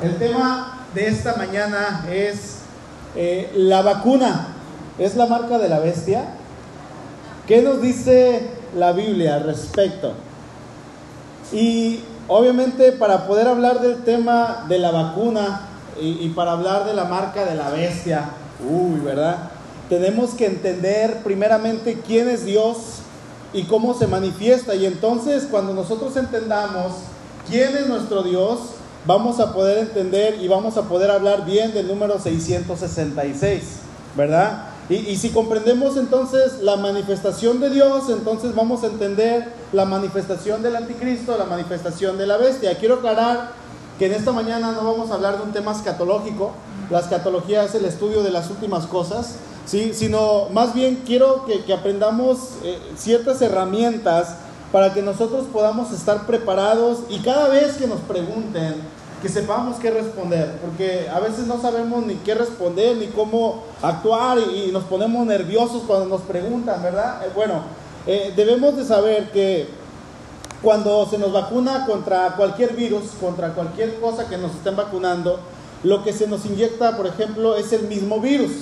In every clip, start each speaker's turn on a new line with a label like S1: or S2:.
S1: El tema de esta mañana es eh, la vacuna. ¿Es la marca de la bestia? ¿Qué nos dice la Biblia al respecto? Y obviamente para poder hablar del tema de la vacuna y, y para hablar de la marca de la bestia, uy, ¿verdad? Tenemos que entender primeramente quién es Dios y cómo se manifiesta. Y entonces cuando nosotros entendamos quién es nuestro Dios, vamos a poder entender y vamos a poder hablar bien del número 666, ¿verdad? Y, si comprendemos entonces la manifestación de Dios, entonces vamos a entender la manifestación del anticristo, la manifestación de la bestia. Quiero aclarar que en esta mañana no vamos a hablar de un tema escatológico. La escatología es el estudio de las últimas cosas, ¿sí? sino más bien quiero que, que aprendamos eh, ciertas herramientas para que nosotros podamos estar preparados y cada vez que nos pregunten, que sepamos qué responder, porque a veces no sabemos ni qué responder, ni cómo actuar y, nos ponemos nerviosos cuando nos preguntan, ¿verdad? Eh, bueno, eh, debemos de saber que cuando se nos vacuna contra cualquier virus, contra cualquier cosa que nos estén vacunando, lo que se nos inyecta, por ejemplo, es el mismo virus.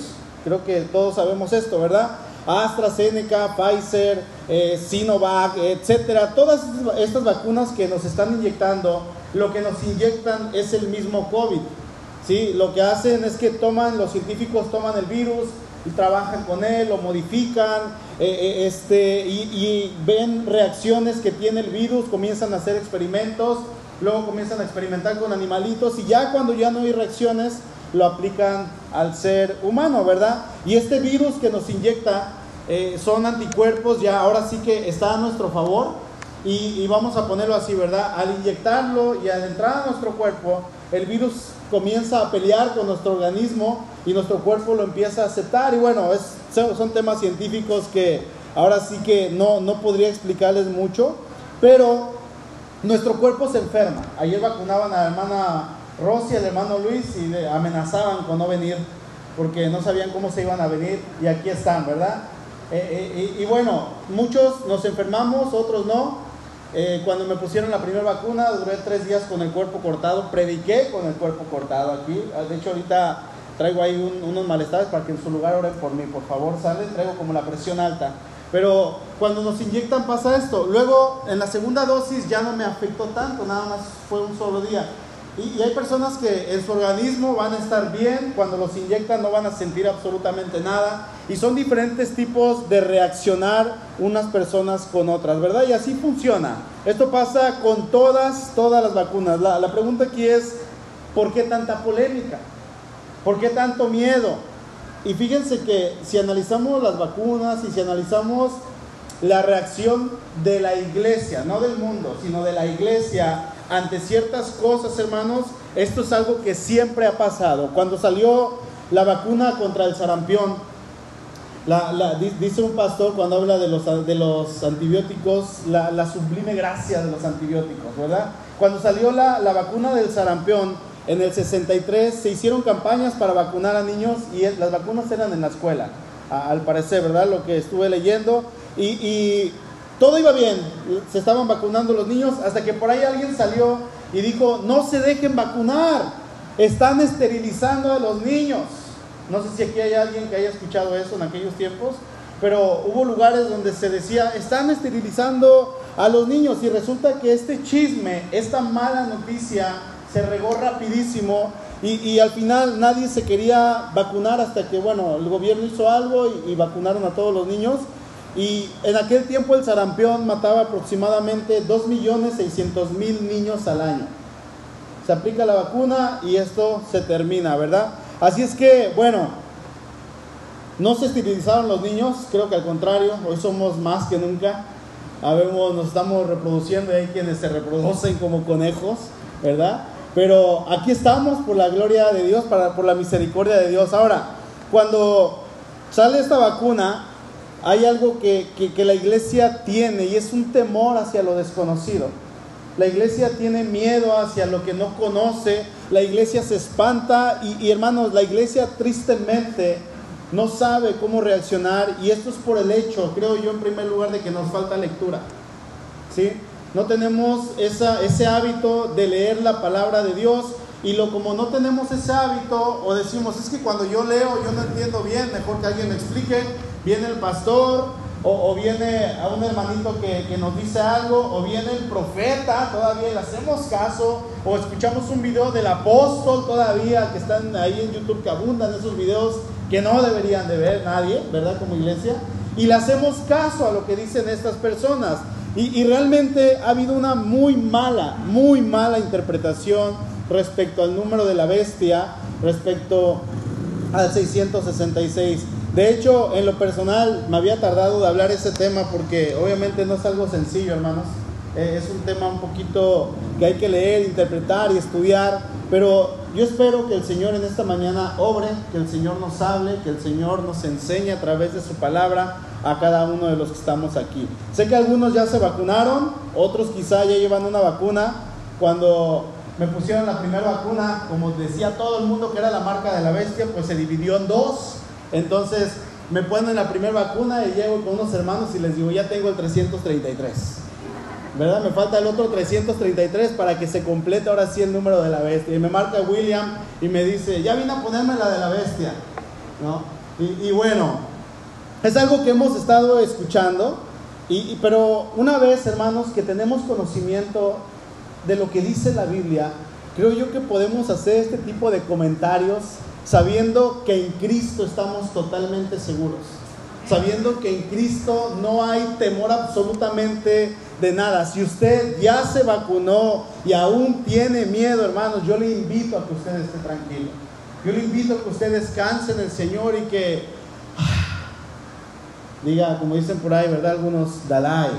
S1: Creo que todos sabemos esto, ¿verdad? AstraZeneca, Pfizer, eh, Sinovac, etcétera. Todas estas vacunas que nos están inyectando, lo que nos inyectan es el mismo COVID. ¿sí? Lo que hacen es que toman, los científicos toman el virus y trabajan con él, lo modifican eh, eh, este, y, y ven reacciones que tiene el virus, comienzan a hacer experimentos, luego comienzan a experimentar con animalitos y ya cuando ya no hay reacciones, lo aplican al ser humano, ¿verdad? Y este virus que nos inyecta eh, son anticuerpos, ya ahora sí que está a nuestro favor y, vamos a ponerlo así, ¿verdad? Al inyectarlo y al entrar a nuestro cuerpo, el virus comienza a pelear con nuestro organismo y nuestro cuerpo lo empieza a aceptar y bueno, es, son temas científicos que ahora sí que no, no podría explicarles mucho, pero nuestro cuerpo se enferma. Ayer vacunaban a la hermana Rosy al hermano Luis y le amenazaban con no venir porque no sabían cómo se iban a venir y aquí están, ¿verdad? Eh, eh, y, bueno, muchos nos enfermamos, otros no. Eh, cuando me pusieron la primera vacuna, duré tres días con el cuerpo cortado, prediqué con el cuerpo cortado aquí. De hecho, ahorita traigo ahí un, unos malestares para que en su lugar oren por mí, por favor, sale, traigo como la presión alta. Pero cuando nos inyectan pasa esto. Luego, en la segunda dosis ya no me afectó tanto, nada más fue un solo día. Y, y, hay personas que en su organismo van a estar bien, cuando los inyectan no van a sentir absolutamente nada. Y son diferentes tipos de reaccionar unas personas con otras, ¿verdad? Y así funciona. Esto pasa con todas, todas las vacunas. La, la pregunta aquí es, ¿por qué tanta polémica? ¿Por qué tanto miedo? Y fíjense que si analizamos las vacunas y si analizamos la reacción de la iglesia, no del mundo, sino de la iglesia, ante ciertas cosas, hermanos, esto es algo que siempre ha pasado. Cuando salió la vacuna contra el sarampión, dice un pastor cuando habla de los, de los antibióticos, la, sublime gracia de los antibióticos, ¿verdad? Cuando salió la, vacuna del sarampión, en el 63 se hicieron campañas para vacunar a niños y las vacunas eran en la escuela, al parecer, ¿verdad? Lo que estuve leyendo. Y todo iba bien, se estaban vacunando los niños hasta que por ahí alguien salió y dijo, no se dejen vacunar, están esterilizando a los niños. No sé si aquí hay alguien que haya escuchado eso en aquellos tiempos, pero hubo lugares donde se decía, están esterilizando a los niños y resulta que este chisme, esta mala noticia, se regó rapidísimo y, al final nadie se quería vacunar hasta que, bueno, el gobierno hizo algo y vacunaron a todos los niños. Y en aquel tiempo el sarampión mataba aproximadamente 2.600.000 niños al año. Se aplica la vacuna y esto se termina, ¿verdad? Así es que, bueno, no se esterilizaron los niños, creo que al contrario, hoy somos más que nunca. Habemos, nos estamos reproduciendo, hay quienes se reproducen como conejos, ¿verdad? Pero aquí estamos por la gloria de Dios, para, por la misericordia de Dios. Ahora, cuando sale esta vacuna, hay algo que, que, la iglesia tiene y es un temor hacia lo desconocido. La iglesia tiene miedo hacia lo que no conoce, la iglesia se espanta y, y hermanos, la iglesia tristemente no sabe cómo reaccionar y esto es por el hecho, creo yo en primer lugar, de que nos falta lectura. ¿Sí? No tenemos esa, ese hábito de leer la palabra de Dios y lo como no tenemos ese hábito o decimos, es que cuando yo leo yo no entiendo bien, mejor que alguien me explique, viene el pastor o, viene a un hermanito que, que, nos dice algo, o viene el profeta, todavía le hacemos caso, o escuchamos un video del apóstol todavía, que están ahí en YouTube, que abundan esos videos que no deberían de ver nadie, ¿verdad? Como iglesia, y le hacemos caso a lo que dicen estas personas. Y, y realmente ha habido una muy mala, muy mala interpretación respecto al número de la bestia, respecto al 666. De hecho, en lo personal me había tardado de hablar ese tema porque obviamente no es algo sencillo, hermanos. Eh, es un tema un poquito que hay que leer, interpretar y estudiar. Pero yo espero que el Señor en esta mañana obre, que el Señor nos hable, que el Señor nos enseñe a través de su palabra a cada uno de los que estamos aquí. Sé que algunos ya se vacunaron, otros quizá ya llevan una vacuna. Cuando me pusieron la primera vacuna, como decía todo el mundo que era la marca de la bestia, pues se dividió en dos entonces me ponen la primera vacuna y llego con unos hermanos y les digo, ya tengo el 333. ¿Verdad? Me falta el otro 333 para que se complete ahora sí el número de la bestia. Y me marca William y me dice, ya vine a ponerme la de la bestia. ¿No? Y, bueno, es algo que hemos estado escuchando, y, pero una vez, hermanos, que tenemos conocimiento de lo que dice la Biblia, creo yo que podemos hacer este tipo de comentarios sabiendo que en Cristo estamos totalmente seguros, sabiendo que en Cristo no hay temor absolutamente de nada. Si usted ya se vacunó y aún tiene miedo, hermanos, yo le invito a que usted esté tranquilo. Yo le invito a que usted descanse en el Señor y que diga, como dicen por ahí, ¿verdad? Algunos, Dalai,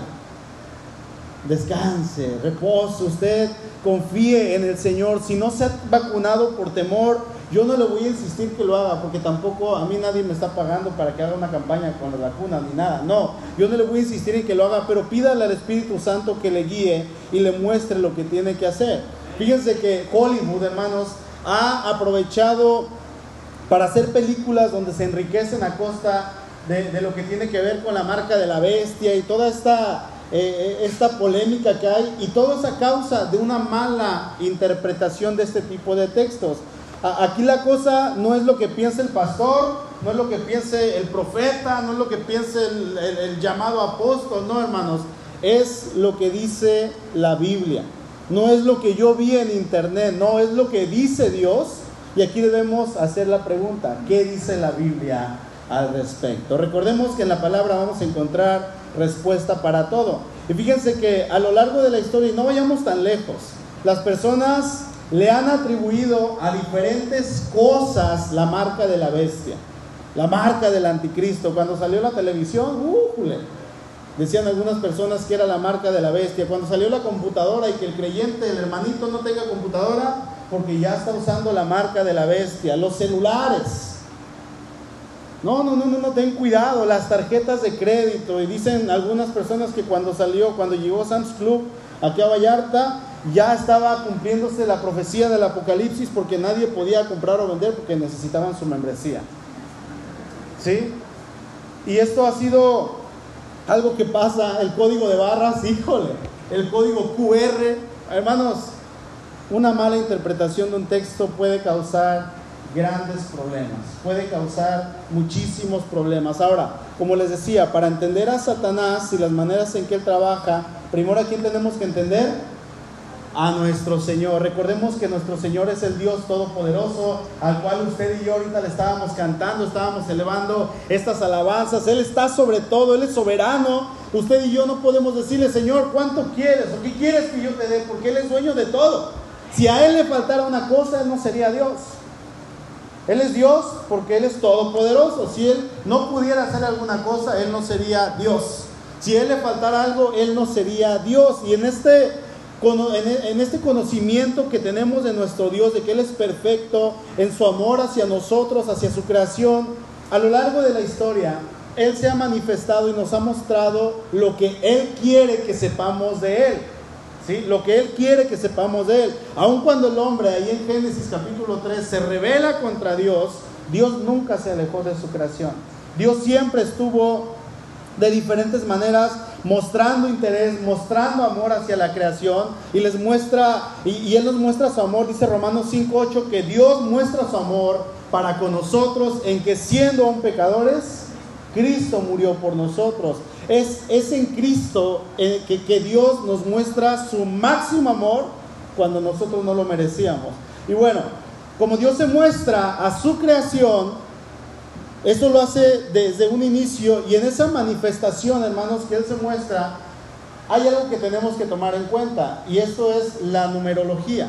S1: descanse, repose, usted confíe en el Señor. Si no se ha vacunado por temor, yo no le voy a insistir que lo haga porque tampoco a mí nadie me está pagando para que haga una campaña con la vacuna ni nada. No, yo no le voy a insistir en que lo haga, pero pídale al Espíritu Santo que le guíe y le muestre lo que tiene que hacer. Fíjense que Hollywood, hermanos, ha aprovechado para hacer películas donde se enriquecen a costa de, lo que tiene que ver con la marca de la bestia y toda esta, eh, esta polémica que hay y todo es a causa de una mala interpretación de este tipo de textos. Aquí la cosa no es lo que piense el pastor, no es lo que piense el profeta, no es lo que piense el, llamado apóstol, no hermanos, es lo que dice la Biblia. No es lo que yo vi en internet, no, es lo que dice Dios. Y aquí debemos hacer la pregunta, ¿qué dice la Biblia al respecto? Recordemos que en la palabra vamos a encontrar respuesta para todo. Y fíjense que a lo largo de la historia, y no vayamos tan lejos, las personas le han atribuido a diferentes cosas la marca de la bestia, la marca del anticristo. Cuando salió la televisión, decían algunas personas que era la marca de la bestia. Cuando salió la computadora y que el creyente, el hermanito no tenga computadora, porque ya está usando la marca de la bestia. Los celulares. No, no, no, no, no, ten cuidado, las tarjetas de crédito. Y dicen algunas personas que cuando salió, cuando llegó Sam's Club aquí a Vallarta, ya estaba cumpliéndose la profecía del Apocalipsis porque nadie podía comprar o vender porque necesitaban su membresía. ¿Sí? Y esto ha sido algo que pasa, el código de barras, híjole, el código QR. Hermanos, una mala interpretación de un texto puede causar grandes problemas, puede causar muchísimos problemas. Ahora, como les decía, para entender a Satanás y las maneras en que él trabaja, primero a quién tenemos que entender a nuestro Señor. Recordemos que nuestro Señor es el Dios Todopoderoso, al cual usted y yo ahorita le estábamos cantando, estábamos elevando estas alabanzas. Él está sobre todo, Él es soberano. Usted y yo no podemos decirle, Señor, ¿cuánto quieres? ¿O qué quieres que yo te dé? Porque Él es dueño de todo. Si a Él le faltara una cosa, Él no sería Dios. Él es Dios porque Él es todopoderoso. Si Él no pudiera hacer alguna cosa, Él no sería Dios. Si Él le faltara algo, Él no sería Dios. Y en este en este conocimiento que tenemos de nuestro Dios, de que Él es perfecto en su amor hacia nosotros, hacia su creación, a lo largo de la historia, Él se ha manifestado y nos ha mostrado lo que Él quiere que sepamos de Él. ¿sí? Lo que Él quiere que sepamos de Él. Aun cuando el hombre, ahí en Génesis capítulo 3, se revela contra Dios, Dios nunca se alejó de su creación. Dios siempre estuvo de diferentes maneras mostrando interés, mostrando amor hacia la creación y les muestra, y, Él nos muestra su amor, dice Romanos 5.8, que Dios muestra su amor para con nosotros en que siendo aún pecadores, Cristo murió por nosotros. Es, es en Cristo eh, que, que Dios nos muestra su máximo amor cuando nosotros no lo merecíamos. Y bueno, como Dios se muestra a su creación, eso lo hace desde un inicio y en esa manifestación, hermanos, que Él se muestra, hay algo que tenemos que tomar en cuenta y esto es la numerología.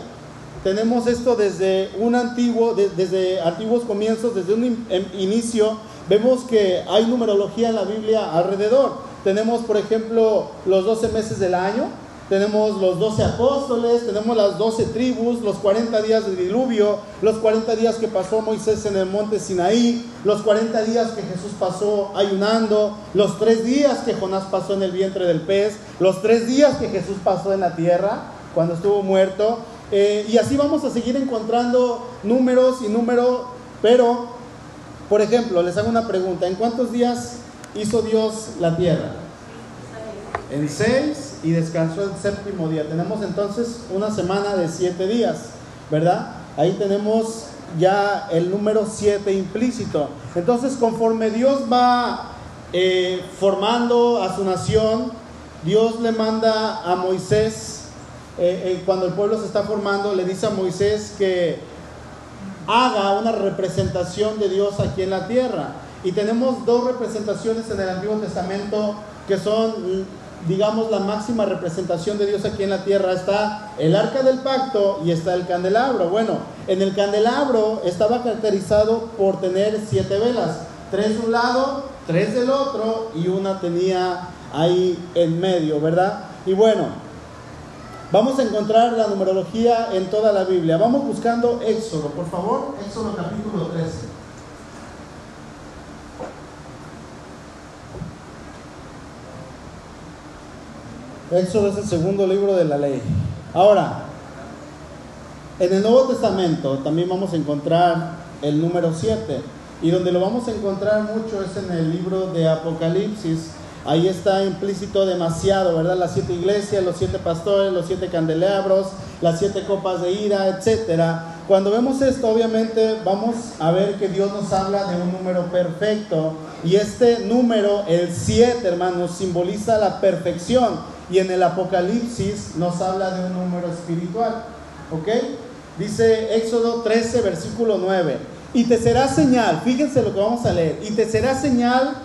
S1: Tenemos esto desde un antiguo, de- desde antiguos comienzos, desde un em- inicio, vemos que hay numerología en la Biblia alrededor. Tenemos, por ejemplo, los 12 meses del año, tenemos los 12 apóstoles, tenemos las 12 tribus, los 40 días del diluvio, los 40 días que pasó Moisés en el monte Sinaí, los 40 días que Jesús pasó ayunando, los 3 días que Jonás pasó en el vientre del pez, los 3 días que Jesús pasó en la tierra cuando estuvo muerto. Eh, y así vamos a seguir encontrando números y números, pero, por ejemplo, les hago una pregunta, ¿en cuántos días hizo Dios la tierra? En seis y descansó el séptimo día. Tenemos entonces una semana de siete días, ¿verdad? Ahí tenemos ya el número siete implícito. Entonces, conforme Dios va eh, formando a su nación, Dios le manda a Moisés, eh, eh, cuando el pueblo se está formando, le dice a Moisés que haga una representación de Dios aquí en la tierra. Y tenemos dos representaciones en el Antiguo Testamento que son, digamos, la máxima representación de Dios aquí en la tierra. Está el arca del pacto y está el candelabro. Bueno, en el candelabro estaba caracterizado por tener siete velas, tres de un lado, tres del otro y una tenía ahí en medio, ¿verdad? Y bueno, Vamos a encontrar la numerología en toda la Biblia. Vamos buscando Éxodo, por favor. Éxodo capítulo 13. Éxodo es el segundo libro de la ley. Ahora, en el Nuevo Testamento también vamos a encontrar el número 7. Y donde lo vamos a encontrar mucho es en el libro de Apocalipsis. Ahí está implícito demasiado, ¿verdad? Las siete iglesias, los siete pastores, los siete candelabros, las siete copas de ira, etcétera. Cuando vemos esto, obviamente vamos a ver que Dios nos habla de un número perfecto. Y este número, el 7, hermanos, simboliza la perfección. Y en el Apocalipsis nos habla de un número espiritual. ¿Ok? Dice Éxodo 13, versículo 9. Y te será señal, fíjense lo que vamos a leer. Y te será señal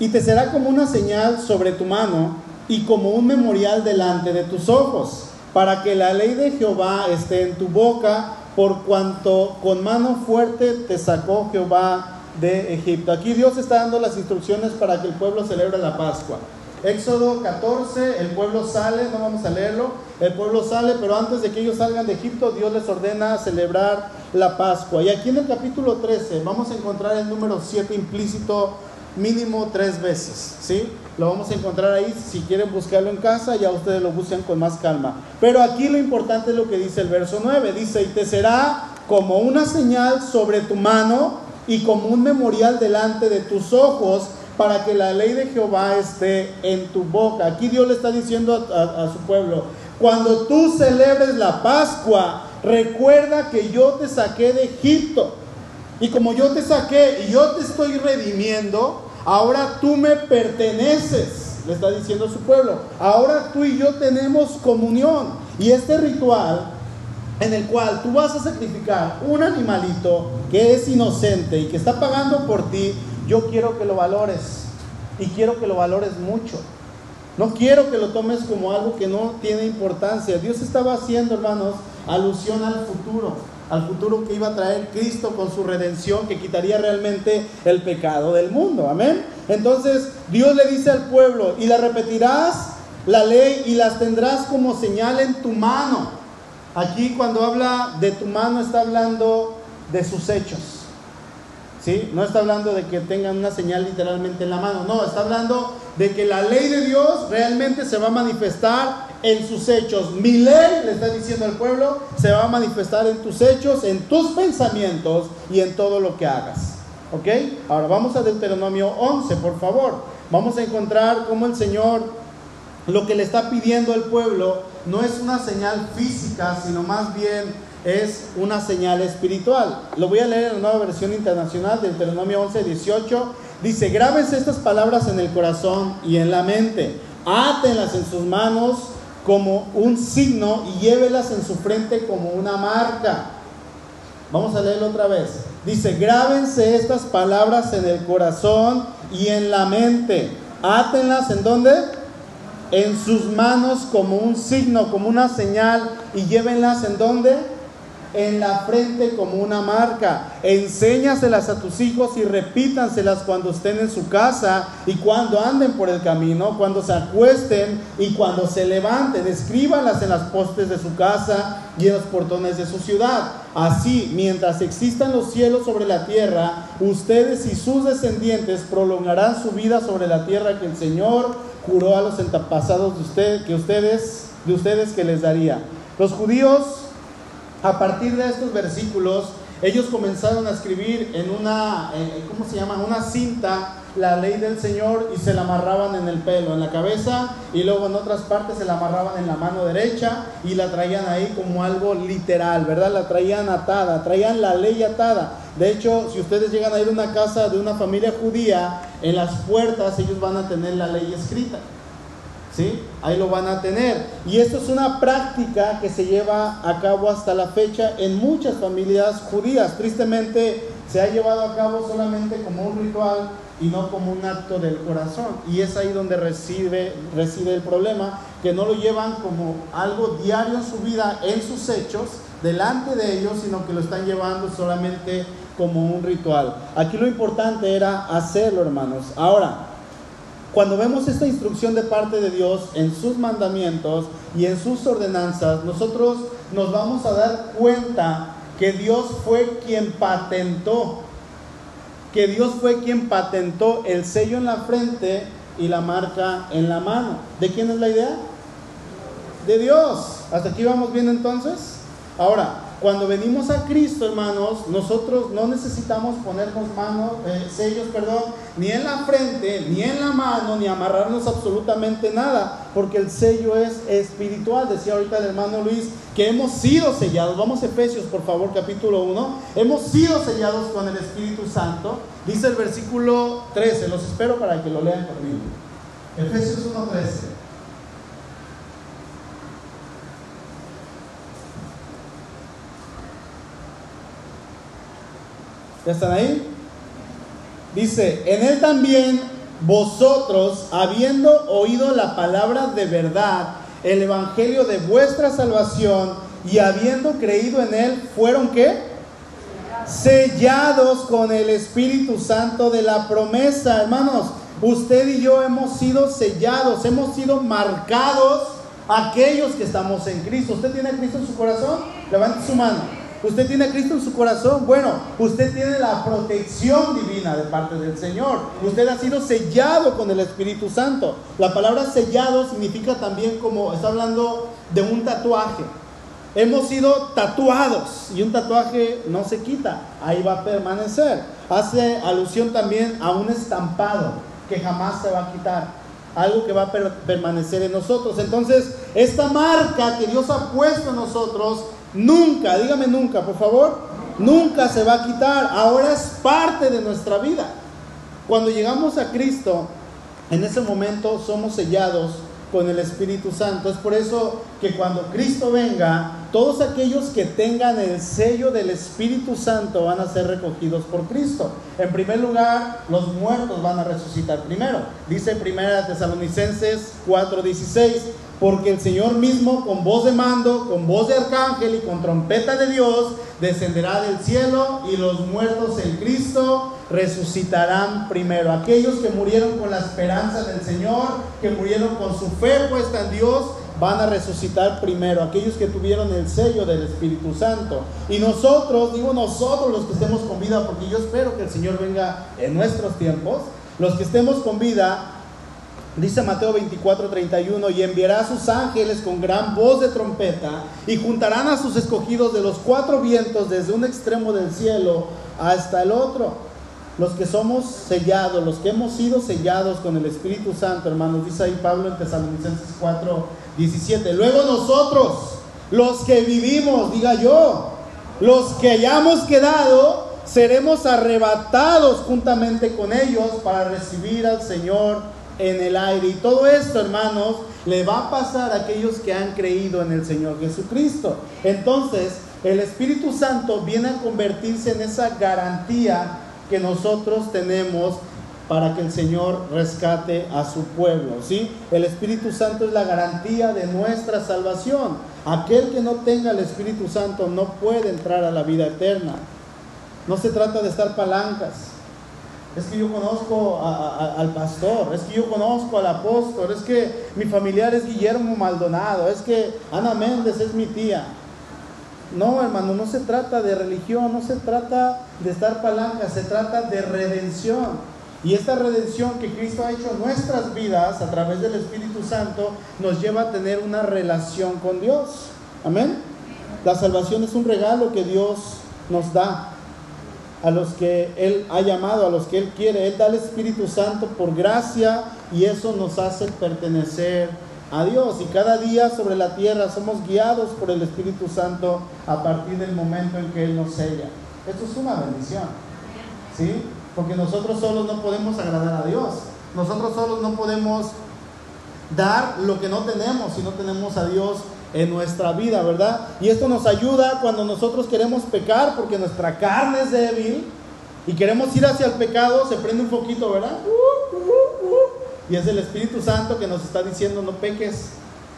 S1: y te será como una señal sobre tu mano y como un memorial delante de tus ojos, para que la ley de Jehová esté en tu boca, por cuanto con mano fuerte te sacó Jehová de Egipto. Aquí Dios está dando las instrucciones para que el pueblo celebre la Pascua. Éxodo 14, el pueblo sale, no vamos a leerlo, el pueblo sale, pero antes de que ellos salgan de Egipto, Dios les ordena celebrar la Pascua. Y aquí en el capítulo 13 vamos a encontrar el número 7 implícito mínimo tres veces, ¿sí? Lo vamos a encontrar ahí, si quieren buscarlo en casa, ya ustedes lo buscan con más calma. Pero aquí lo importante es lo que dice el verso 9, dice, y te será como una señal sobre tu mano y como un memorial delante de tus ojos, para que la ley de Jehová esté en tu boca. Aquí Dios le está diciendo a, su pueblo, cuando tú celebres la Pascua, recuerda que yo te saqué de Egipto. Y como yo te saqué y yo te estoy redimiendo, ahora tú me perteneces, le está diciendo a su pueblo. Ahora tú y yo tenemos comunión. Y este ritual en el cual tú vas a sacrificar un animalito que es inocente y que está pagando por ti, yo quiero que lo valores. Y quiero que lo valores mucho. No quiero que lo tomes como algo que no tiene importancia. Dios estaba haciendo, hermanos, alusión al futuro, al futuro que iba a traer Cristo con su redención, que quitaría realmente el pecado del mundo. Amén. Entonces Dios le dice al pueblo, y la repetirás la ley y las tendrás como señal en tu mano. Aquí cuando habla de tu mano está hablando de sus hechos. ¿Sí? No está hablando de que tengan una señal literalmente en la mano, no, está hablando de que la ley de Dios realmente se va a manifestar en sus hechos. Mi ley, le está diciendo al pueblo, se va a manifestar en tus hechos, en tus pensamientos y en todo lo que hagas. ¿Ok? Ahora vamos a Deuteronomio 11, por favor. vamos a encontrar cómo el Señor lo que le está pidiendo al pueblo no es una señal física, sino más bien es una señal espiritual. Lo voy a leer en la nueva versión internacional del Deuteronomio 11, 18. Dice, grábense estas palabras en el corazón y en la mente, átenlas en sus manos como un signo y llévelas en su frente como una marca. Vamos a leerlo otra vez. Dice, grábense estas palabras en el corazón y en la mente. Átenlas en dónde? En sus manos como un signo, como una señal y llévenlas en dónde? En la frente como una marca. Enséñaselas a tus hijos y repítanselas cuando estén en su casa y cuando anden por el camino, cuando se acuesten y cuando se levanten. Escríbanlas en las postes de su casa y en los portones de su ciudad. Así, mientras existan los cielos sobre la tierra, ustedes y sus descendientes prolongarán su vida sobre la tierra que el Señor juró a los antepasados de ustedes que ustedes de ustedes que les daría. Los judíos a partir de estos versículos, ellos comenzaron a escribir en una, ¿cómo se llama? Una cinta la ley del Señor y se la amarraban en el pelo, en la cabeza, y luego en otras partes se la amarraban en la mano derecha y la traían ahí como algo literal, ¿verdad? La traían atada, traían la ley atada. De hecho, si ustedes llegan a ir a una casa de una familia judía, en las puertas ellos van a tener la ley escrita. Ahí lo van a tener. Y esto es una práctica que se lleva a cabo hasta la fecha en muchas familias judías. Tristemente se ha llevado a cabo solamente como un ritual y no como un acto del corazón. Y es ahí donde reside, reside el problema, que no lo llevan como algo diario en su vida, en sus hechos, delante de ellos, sino que lo están llevando solamente como un ritual. Aquí lo importante era hacerlo, hermanos. Ahora, cuando vemos esta instrucción de parte de Dios en sus mandamientos y en sus ordenanzas, nosotros nos vamos a dar cuenta que Dios fue quien patentó, que Dios fue quien patentó el sello en la frente y la marca en la mano. ¿De quién es la idea? De Dios. ¿Hasta aquí vamos bien entonces? Ahora, cuando venimos a Cristo, hermanos, nosotros no necesitamos ponernos manos, eh, sellos, perdón, ni en la frente, ni en la mano, ni amarrarnos absolutamente nada, porque el sello es espiritual. Decía ahorita el hermano Luis que hemos sido sellados. Vamos a Efesios, por favor, capítulo 1. Hemos sido sellados con el Espíritu Santo. Dice el versículo 13, los espero para que lo lean conmigo. Efesios 1.13. ¿Ya están ahí? Dice, en él también vosotros, habiendo oído la palabra de verdad, el evangelio de vuestra salvación, y habiendo creído en él, fueron qué? Sellados con el Espíritu Santo de la promesa, hermanos. Usted y yo hemos sido sellados, hemos sido marcados aquellos que estamos en Cristo. ¿Usted tiene a Cristo en su corazón? Levante su mano. Usted tiene a Cristo en su corazón. Bueno, usted tiene la protección divina de parte del Señor. Usted ha sido sellado con el Espíritu Santo. La palabra sellado significa también como está hablando de un tatuaje. Hemos sido tatuados y un tatuaje no se quita, ahí va a permanecer. Hace alusión también a un estampado que jamás se va a quitar algo que va a permanecer en nosotros. Entonces, esta marca que Dios ha puesto en nosotros Nunca, dígame nunca, por favor. Nunca se va a quitar. Ahora es parte de nuestra vida. Cuando llegamos a Cristo, en ese momento somos sellados con el Espíritu Santo. Es por eso que cuando Cristo venga, todos aquellos que tengan el sello del Espíritu Santo van a ser recogidos por Cristo. En primer lugar, los muertos van a resucitar primero. Dice Primera Tesalonicenses 4:16 porque el Señor mismo con voz de mando, con voz de arcángel y con trompeta de Dios descenderá del cielo y los muertos en Cristo resucitarán primero. Aquellos que murieron con la esperanza del Señor, que murieron con su fe puesta en Dios, van a resucitar primero. Aquellos que tuvieron el sello del Espíritu Santo. Y nosotros, digo nosotros los que estemos con vida, porque yo espero que el Señor venga en nuestros tiempos, los que estemos con vida, Dice Mateo 24, 31, y enviará a sus ángeles con gran voz de trompeta y juntarán a sus escogidos de los cuatro vientos desde un extremo del cielo hasta el otro. los que somos sellados, los que hemos sido sellados con el Espíritu Santo, hermanos, dice ahí Pablo en Tesalonicenses 4, 17. Luego nosotros, los que vivimos, diga yo, los que hayamos quedado, seremos arrebatados juntamente con ellos para recibir al Señor en el aire. Y todo esto, hermanos, le va a pasar a aquellos que han creído en el Señor Jesucristo. Entonces, el Espíritu Santo viene a convertirse en esa garantía que nosotros tenemos para que el Señor rescate a su pueblo, ¿sí? El Espíritu Santo es la garantía de nuestra salvación. Aquel que no tenga el Espíritu Santo no puede entrar a la vida eterna. No se trata de estar palancas. Es que yo conozco al pastor, es que yo conozco al apóstol, es que mi familiar es Guillermo Maldonado, es que Ana Méndez es mi tía. No, hermano, no se trata de religión, no se trata de estar palanca, se trata de redención. Y esta redención que Cristo ha hecho en nuestras vidas a través del Espíritu Santo nos lleva a tener una relación con Dios. Amén. La salvación es un regalo que Dios nos da a los que Él ha llamado, a los que Él quiere. Él da el Espíritu Santo por gracia y eso nos hace pertenecer a Dios. Y cada día sobre la tierra somos guiados por el Espíritu Santo a partir del momento en que Él nos sella. Esto es una bendición. ¿Sí? Porque nosotros solos no podemos agradar a Dios. Nosotros solos no podemos dar lo que no tenemos si no tenemos a Dios en nuestra vida, ¿verdad? Y esto nos ayuda cuando nosotros queremos pecar porque nuestra carne es débil y queremos ir hacia el pecado, se prende un poquito, ¿verdad? Y es el Espíritu Santo que nos está diciendo no peques.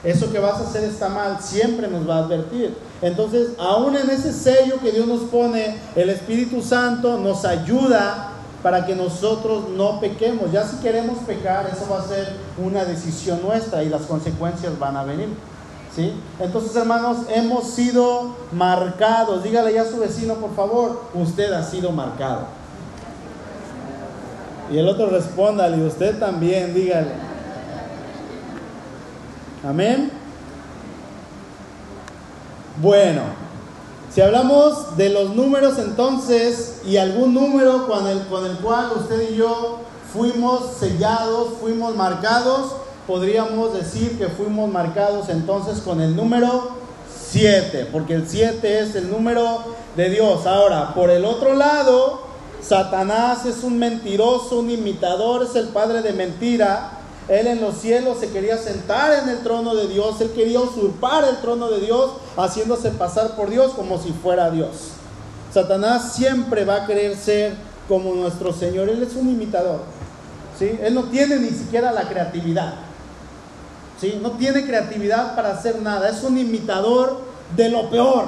S1: Eso que vas a hacer está mal, siempre nos va a advertir. Entonces, aún en ese sello que Dios nos pone, el Espíritu Santo nos ayuda para que nosotros no pequemos. Ya si queremos pecar, eso va a ser una decisión nuestra y las consecuencias van a venir. ¿Sí? Entonces, hermanos, hemos sido marcados. Dígale ya a su vecino, por favor, usted ha sido marcado. Y el otro responda, y usted también, dígale. Amén. Bueno, si hablamos de los números entonces y algún número con el, con el cual usted y yo fuimos sellados, fuimos marcados, podríamos decir que fuimos marcados entonces con el número 7, porque el 7 es el número de Dios. Ahora, por el otro lado, Satanás es un mentiroso, un imitador, es el padre de mentira. Él en los cielos se quería sentar en el trono de Dios, él quería usurpar el trono de Dios, haciéndose pasar por Dios como si fuera Dios. Satanás siempre va a querer ser como nuestro Señor, él es un imitador. ¿sí? Él no tiene ni siquiera la creatividad. ¿Sí? No tiene creatividad para hacer nada, es un imitador de lo peor.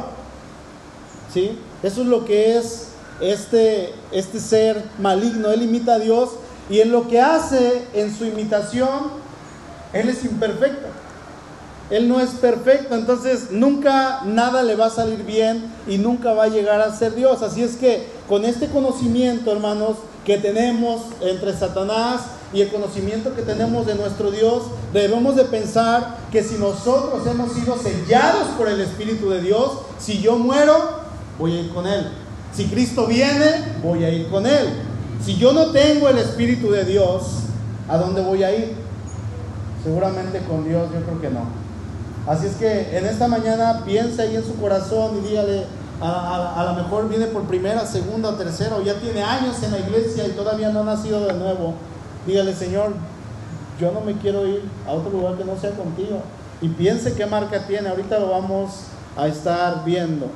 S1: ¿sí? Eso es lo que es este, este ser maligno, él imita a Dios y en lo que hace en su imitación, él es imperfecto. Él no es perfecto, entonces nunca nada le va a salir bien y nunca va a llegar a ser Dios. Así es que con este conocimiento, hermanos, que tenemos entre Satanás y el conocimiento que tenemos de nuestro Dios, debemos de pensar que si nosotros hemos sido sellados por el Espíritu de Dios, si yo muero, voy a ir con Él. Si Cristo viene, voy a ir con Él. Si yo no tengo el Espíritu de Dios, ¿a dónde voy a ir? Seguramente con Dios, yo creo que no. Así es que en esta mañana piense ahí en su corazón y dígale, a, lo mejor viene por primera, segunda tercera, o ya tiene años en la iglesia y todavía no ha nacido de nuevo. Dígale, Señor, yo no me quiero ir a otro lugar que no sea contigo. Y piense qué marca tiene, ahorita lo vamos a estar viendo.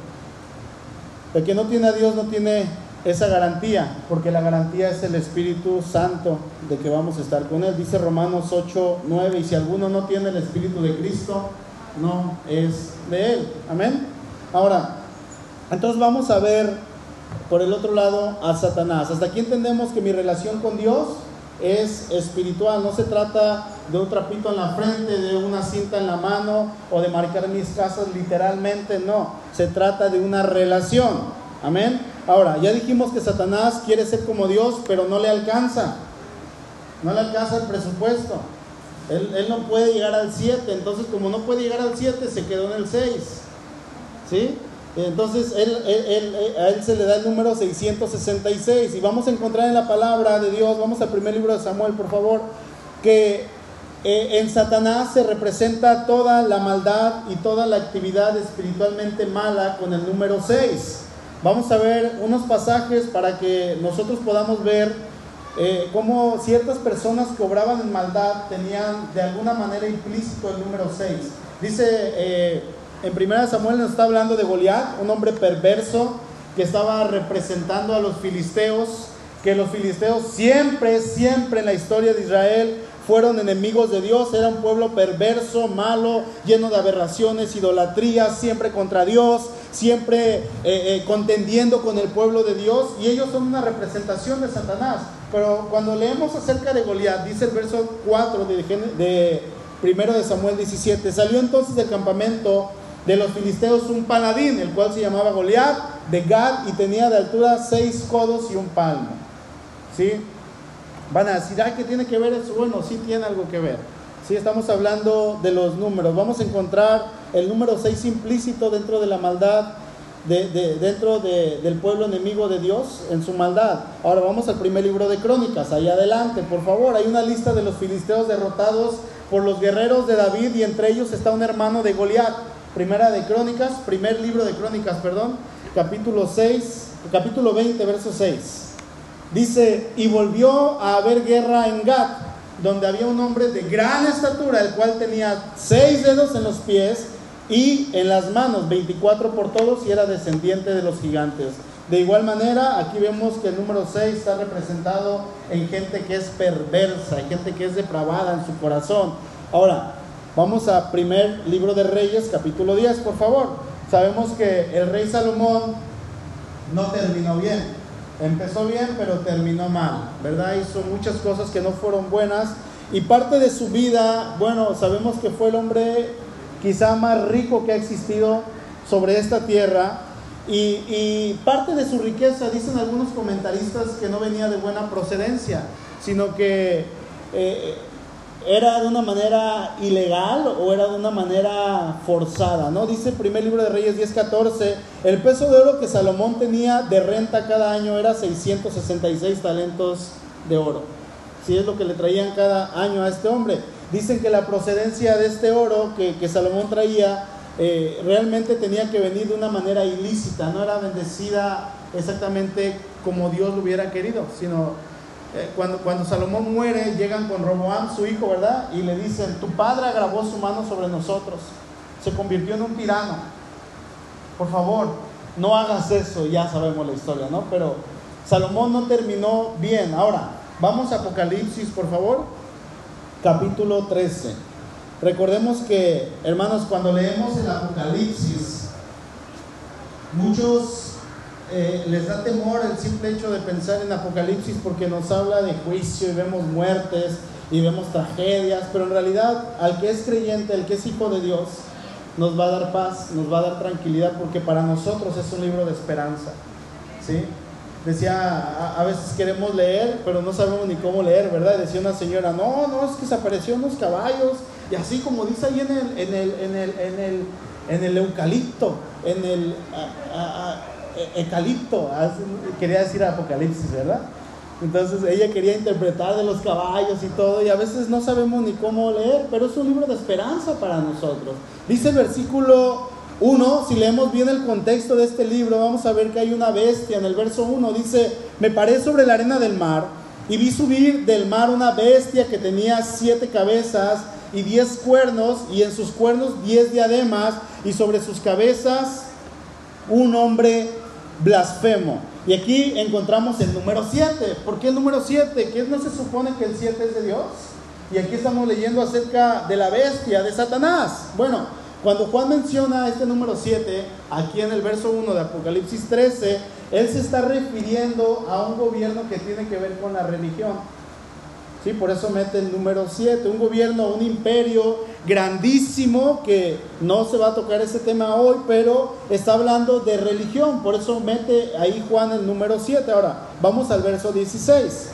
S1: El que no tiene a Dios no tiene esa garantía, porque la garantía es el Espíritu Santo de que vamos a estar con Él. Dice Romanos 8, 9, y si alguno no tiene el Espíritu de Cristo, no es de Él. Amén. Ahora, entonces vamos a ver por el otro lado a Satanás. Hasta aquí entendemos que mi relación con Dios es espiritual, no se trata de un trapito en la frente, de una cinta en la mano o de marcar mis casas literalmente, no, se trata de una relación. Amén. Ahora, ya dijimos que Satanás quiere ser como Dios, pero no le alcanza. No le alcanza el presupuesto. Él, él no puede llegar al 7, entonces como no puede llegar al 7, se quedó en el 6. ¿Sí? Entonces él, a él se le da el número 666 y vamos a encontrar en la palabra de Dios, vamos al primer libro de Samuel, por favor, que eh, en Satanás se representa toda la maldad y toda la actividad espiritualmente mala con el número 6. Vamos a ver unos pasajes para que nosotros podamos ver eh, cómo ciertas personas que obraban en maldad tenían de alguna manera implícito el número 6. Dice eh, en 1 Samuel nos está hablando de Goliat, un hombre perverso que estaba representando a los filisteos, que los filisteos siempre, siempre en la historia de Israel fueron enemigos de Dios, era un pueblo perverso, malo, lleno de aberraciones, idolatrías, siempre contra Dios, siempre eh, eh, contendiendo con el pueblo de Dios, y ellos son una representación de Satanás. Pero cuando leemos acerca de Goliat, dice el verso 4 de, de, de Samuel 17, salió entonces del campamento de los filisteos un paladín, el cual se llamaba Goliat, de Gad, y tenía de altura seis codos y un palmo. ¿Sí? Van a decir, ay, ¿qué tiene que ver eso? Bueno, sí tiene algo que ver. Sí, estamos hablando de los números. Vamos a encontrar el número 6 implícito dentro de la maldad, de, dentro del pueblo enemigo de Dios, en su maldad. Ahora vamos al primer libro de Crónicas, ahí adelante, por favor. Hay una lista de los filisteos derrotados por los guerreros de David y entre ellos está un hermano de Goliat. Primera de Crónicas, primer libro de Crónicas, perdón, capítulo 6, capítulo 20, verso 6. Dice, y volvió a haber guerra en Gat, donde había un hombre de gran estatura, el cual tenía seis dedos en los pies y en las manos, 24 por todos, y era descendiente de los gigantes. De igual manera, aquí vemos que el número 6 está representado en gente que es perversa, en gente que es depravada en su corazón. Ahora, vamos a primer libro de Reyes, capítulo 10, por favor. Sabemos que el rey Salomón no terminó bien. Empezó bien, pero terminó mal, ¿verdad? Hizo muchas cosas que no fueron buenas. Y parte de su vida, bueno, sabemos que fue el hombre quizá más rico que ha existido sobre esta tierra. Y, parte de su riqueza, dicen algunos comentaristas, que no venía de buena procedencia, sino que eh, ¿Era de una manera ilegal o era de una manera forzada? ¿no? Dice el primer libro de Reyes 10:14, el peso de oro que Salomón tenía de renta cada año era 666 talentos de oro. Si es lo que le traían cada año a este hombre. Dicen que la procedencia de este oro que, Salomón traía eh, realmente tenía que venir de una manera ilícita, no era bendecida exactamente como Dios lo hubiera querido, sino eh, cuando, cuando Salomón muere, llegan con Roboam, su hijo, ¿verdad? Y le dicen, tu padre agravó su mano sobre nosotros, se convirtió en un tirano. Por favor, no hagas eso, ya sabemos la historia, ¿no? Pero Salomón no terminó bien. Ahora, vamos a Apocalipsis, por favor, capítulo 13. Recordemos que, hermanos, cuando leemos el Apocalipsis, muchos eh, les da temor el simple hecho de pensar en Apocalipsis porque nos habla de juicio y vemos muertes y vemos tragedias, pero en realidad al que es creyente, al que es hijo de Dios, nos va a dar paz, nos va a dar tranquilidad porque para nosotros es un libro de esperanza. ¿sí? Decía, a, veces queremos leer, pero no sabemos ni cómo leer, ¿verdad? Decía una señora, no, no, es que se aparecieron unos caballos, y así como dice ahí en el, en el, en el, en el, en el eucalipto, en el... Ecalipto, quería decir Apocalipsis, ¿verdad? Entonces ella quería interpretar de los caballos y todo, y a veces no sabemos ni cómo leer, pero es un libro de esperanza para nosotros. Dice el versículo 1, si leemos bien el contexto de este libro, vamos a ver que hay una bestia. En el verso 1 dice, me paré sobre la arena del mar y vi subir del mar una bestia que tenía siete cabezas y diez cuernos, y en sus cuernos diez diademas, y sobre sus cabezas un hombre blasfemo. Y aquí encontramos el número 7. ¿Por qué el número 7? ¿Qué no se supone que el 7 es de Dios? Y aquí estamos leyendo acerca de la bestia, de Satanás. Bueno, cuando Juan menciona este número 7, aquí en el verso 1 de Apocalipsis 13, él se está refiriendo a un gobierno que tiene que ver con la religión. Sí, por eso mete el número 7, un gobierno, un imperio grandísimo que no se va a tocar ese tema hoy, pero está hablando de religión, por eso mete ahí Juan el número 7. Ahora, vamos al verso 16.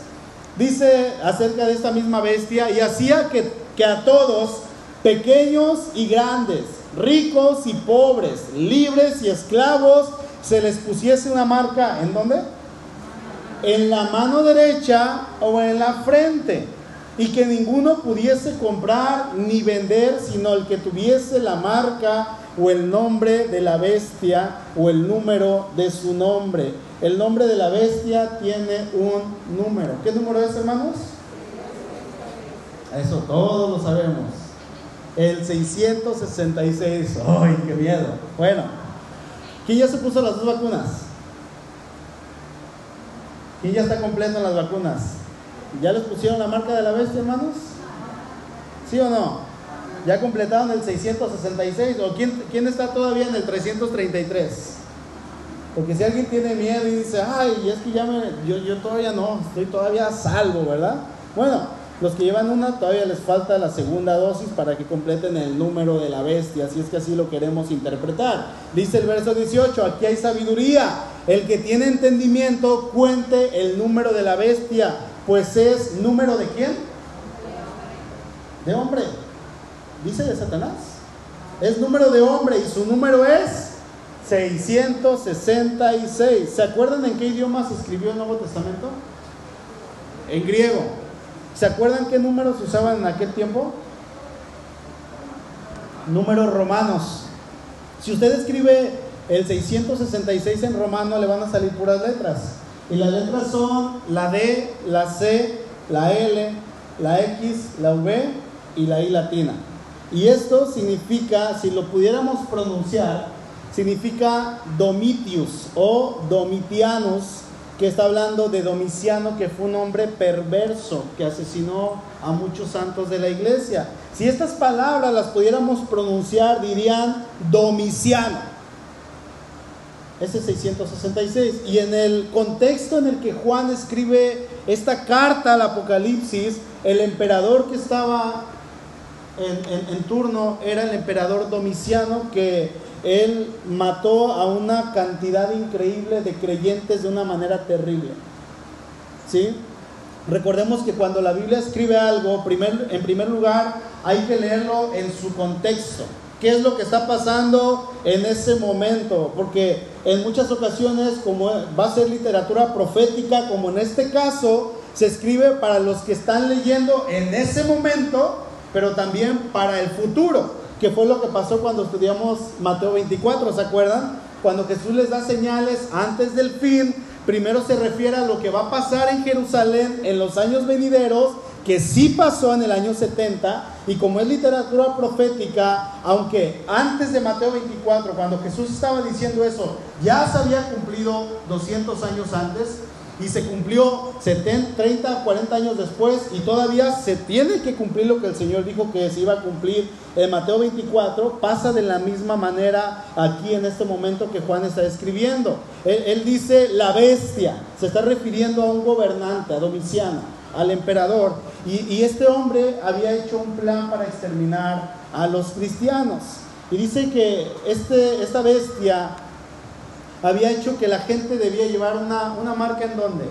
S1: Dice acerca de esta misma bestia, y hacía que, que a todos, pequeños y grandes, ricos y pobres, libres y esclavos, se les pusiese una marca, ¿en dónde? En la mano derecha o en la frente. Y que ninguno pudiese comprar ni vender, sino el que tuviese la marca o el nombre de la bestia o el número de su nombre. El nombre de la bestia tiene un número. ¿Qué número es, hermanos? Eso todos lo sabemos. El 666. ¡Ay, qué miedo! Bueno, ¿quién ya se puso las dos vacunas? ¿Quién ya está completo en las vacunas? ¿Ya les pusieron la marca de la bestia, hermanos? ¿Sí o no? ¿Ya completaron el 666? ¿O quién, quién está todavía en el 333? Porque si alguien tiene miedo y dice, ay, es que ya me, yo, yo todavía no, estoy todavía salvo, ¿verdad? Bueno, los que llevan una todavía les falta la segunda dosis para que completen el número de la bestia, si es que así lo queremos interpretar. Dice el verso 18, aquí hay sabiduría. El que tiene entendimiento cuente el número de la bestia, pues es número de quién? De hombre. Dice de Satanás. Es número de hombre y su número es 666. ¿Se acuerdan en qué idioma se escribió el Nuevo Testamento? En griego. ¿Se acuerdan qué números usaban en aquel tiempo? Números romanos. Si usted escribe el 666 en romano, le van a salir puras letras. Y las letras son la D, la C, la L, la X, la V y la I latina. Y esto significa, si lo pudiéramos pronunciar, significa Domitius o Domitianus, que está hablando de Domiciano, que fue un hombre perverso, que asesinó a muchos santos de la iglesia. Si estas palabras las pudiéramos pronunciar, dirían Domiciano. Ese es 666. Y en el contexto en el que Juan escribe esta carta al Apocalipsis, el emperador que estaba en, en turno era el emperador Domiciano, que él mató a una cantidad increíble de creyentes de una manera terrible. ¿Sí? Recordemos que cuando la Biblia escribe algo, en primer lugar hay que leerlo en su contexto. ¿Qué es lo que está pasando en ese momento? Porque en muchas ocasiones, como va a ser literatura profética, como en este caso, se escribe para los que están leyendo en ese momento, pero también para el futuro que fue lo que pasó cuando estudiamos Mateo 24, ¿se acuerdan? Cuando Jesús les da señales antes del fin, primero se refiere a lo que va a pasar en Jerusalén en los años venideros, que sí pasó en el año 70, y como es literatura profética, aunque antes de Mateo 24, cuando Jesús estaba diciendo eso, ya se había cumplido 200 años antes, y se cumplió 70, 30, 40 años después y todavía se tiene que cumplir lo que el Señor dijo que se iba a cumplir en Mateo 24, pasa de la misma manera aquí en este momento que Juan está escribiendo. Él, dice la bestia, se está refiriendo a un gobernante, a Domiciano, al emperador, y, este hombre había hecho un plan para exterminar a los cristianos. Y dice que este, esta bestia había hecho que la gente debía llevar una, una marca en dónde?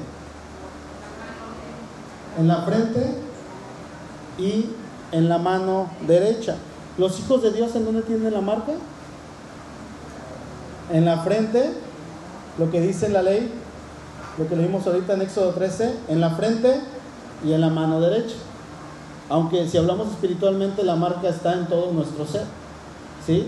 S1: En la frente y en la mano derecha. ¿Los hijos de Dios en dónde tienen la marca? En la frente, lo que dice la ley, lo que leímos ahorita en Éxodo 13, en la frente y en la mano derecha. Aunque si hablamos espiritualmente, la marca está en todo nuestro ser. ¿Sí?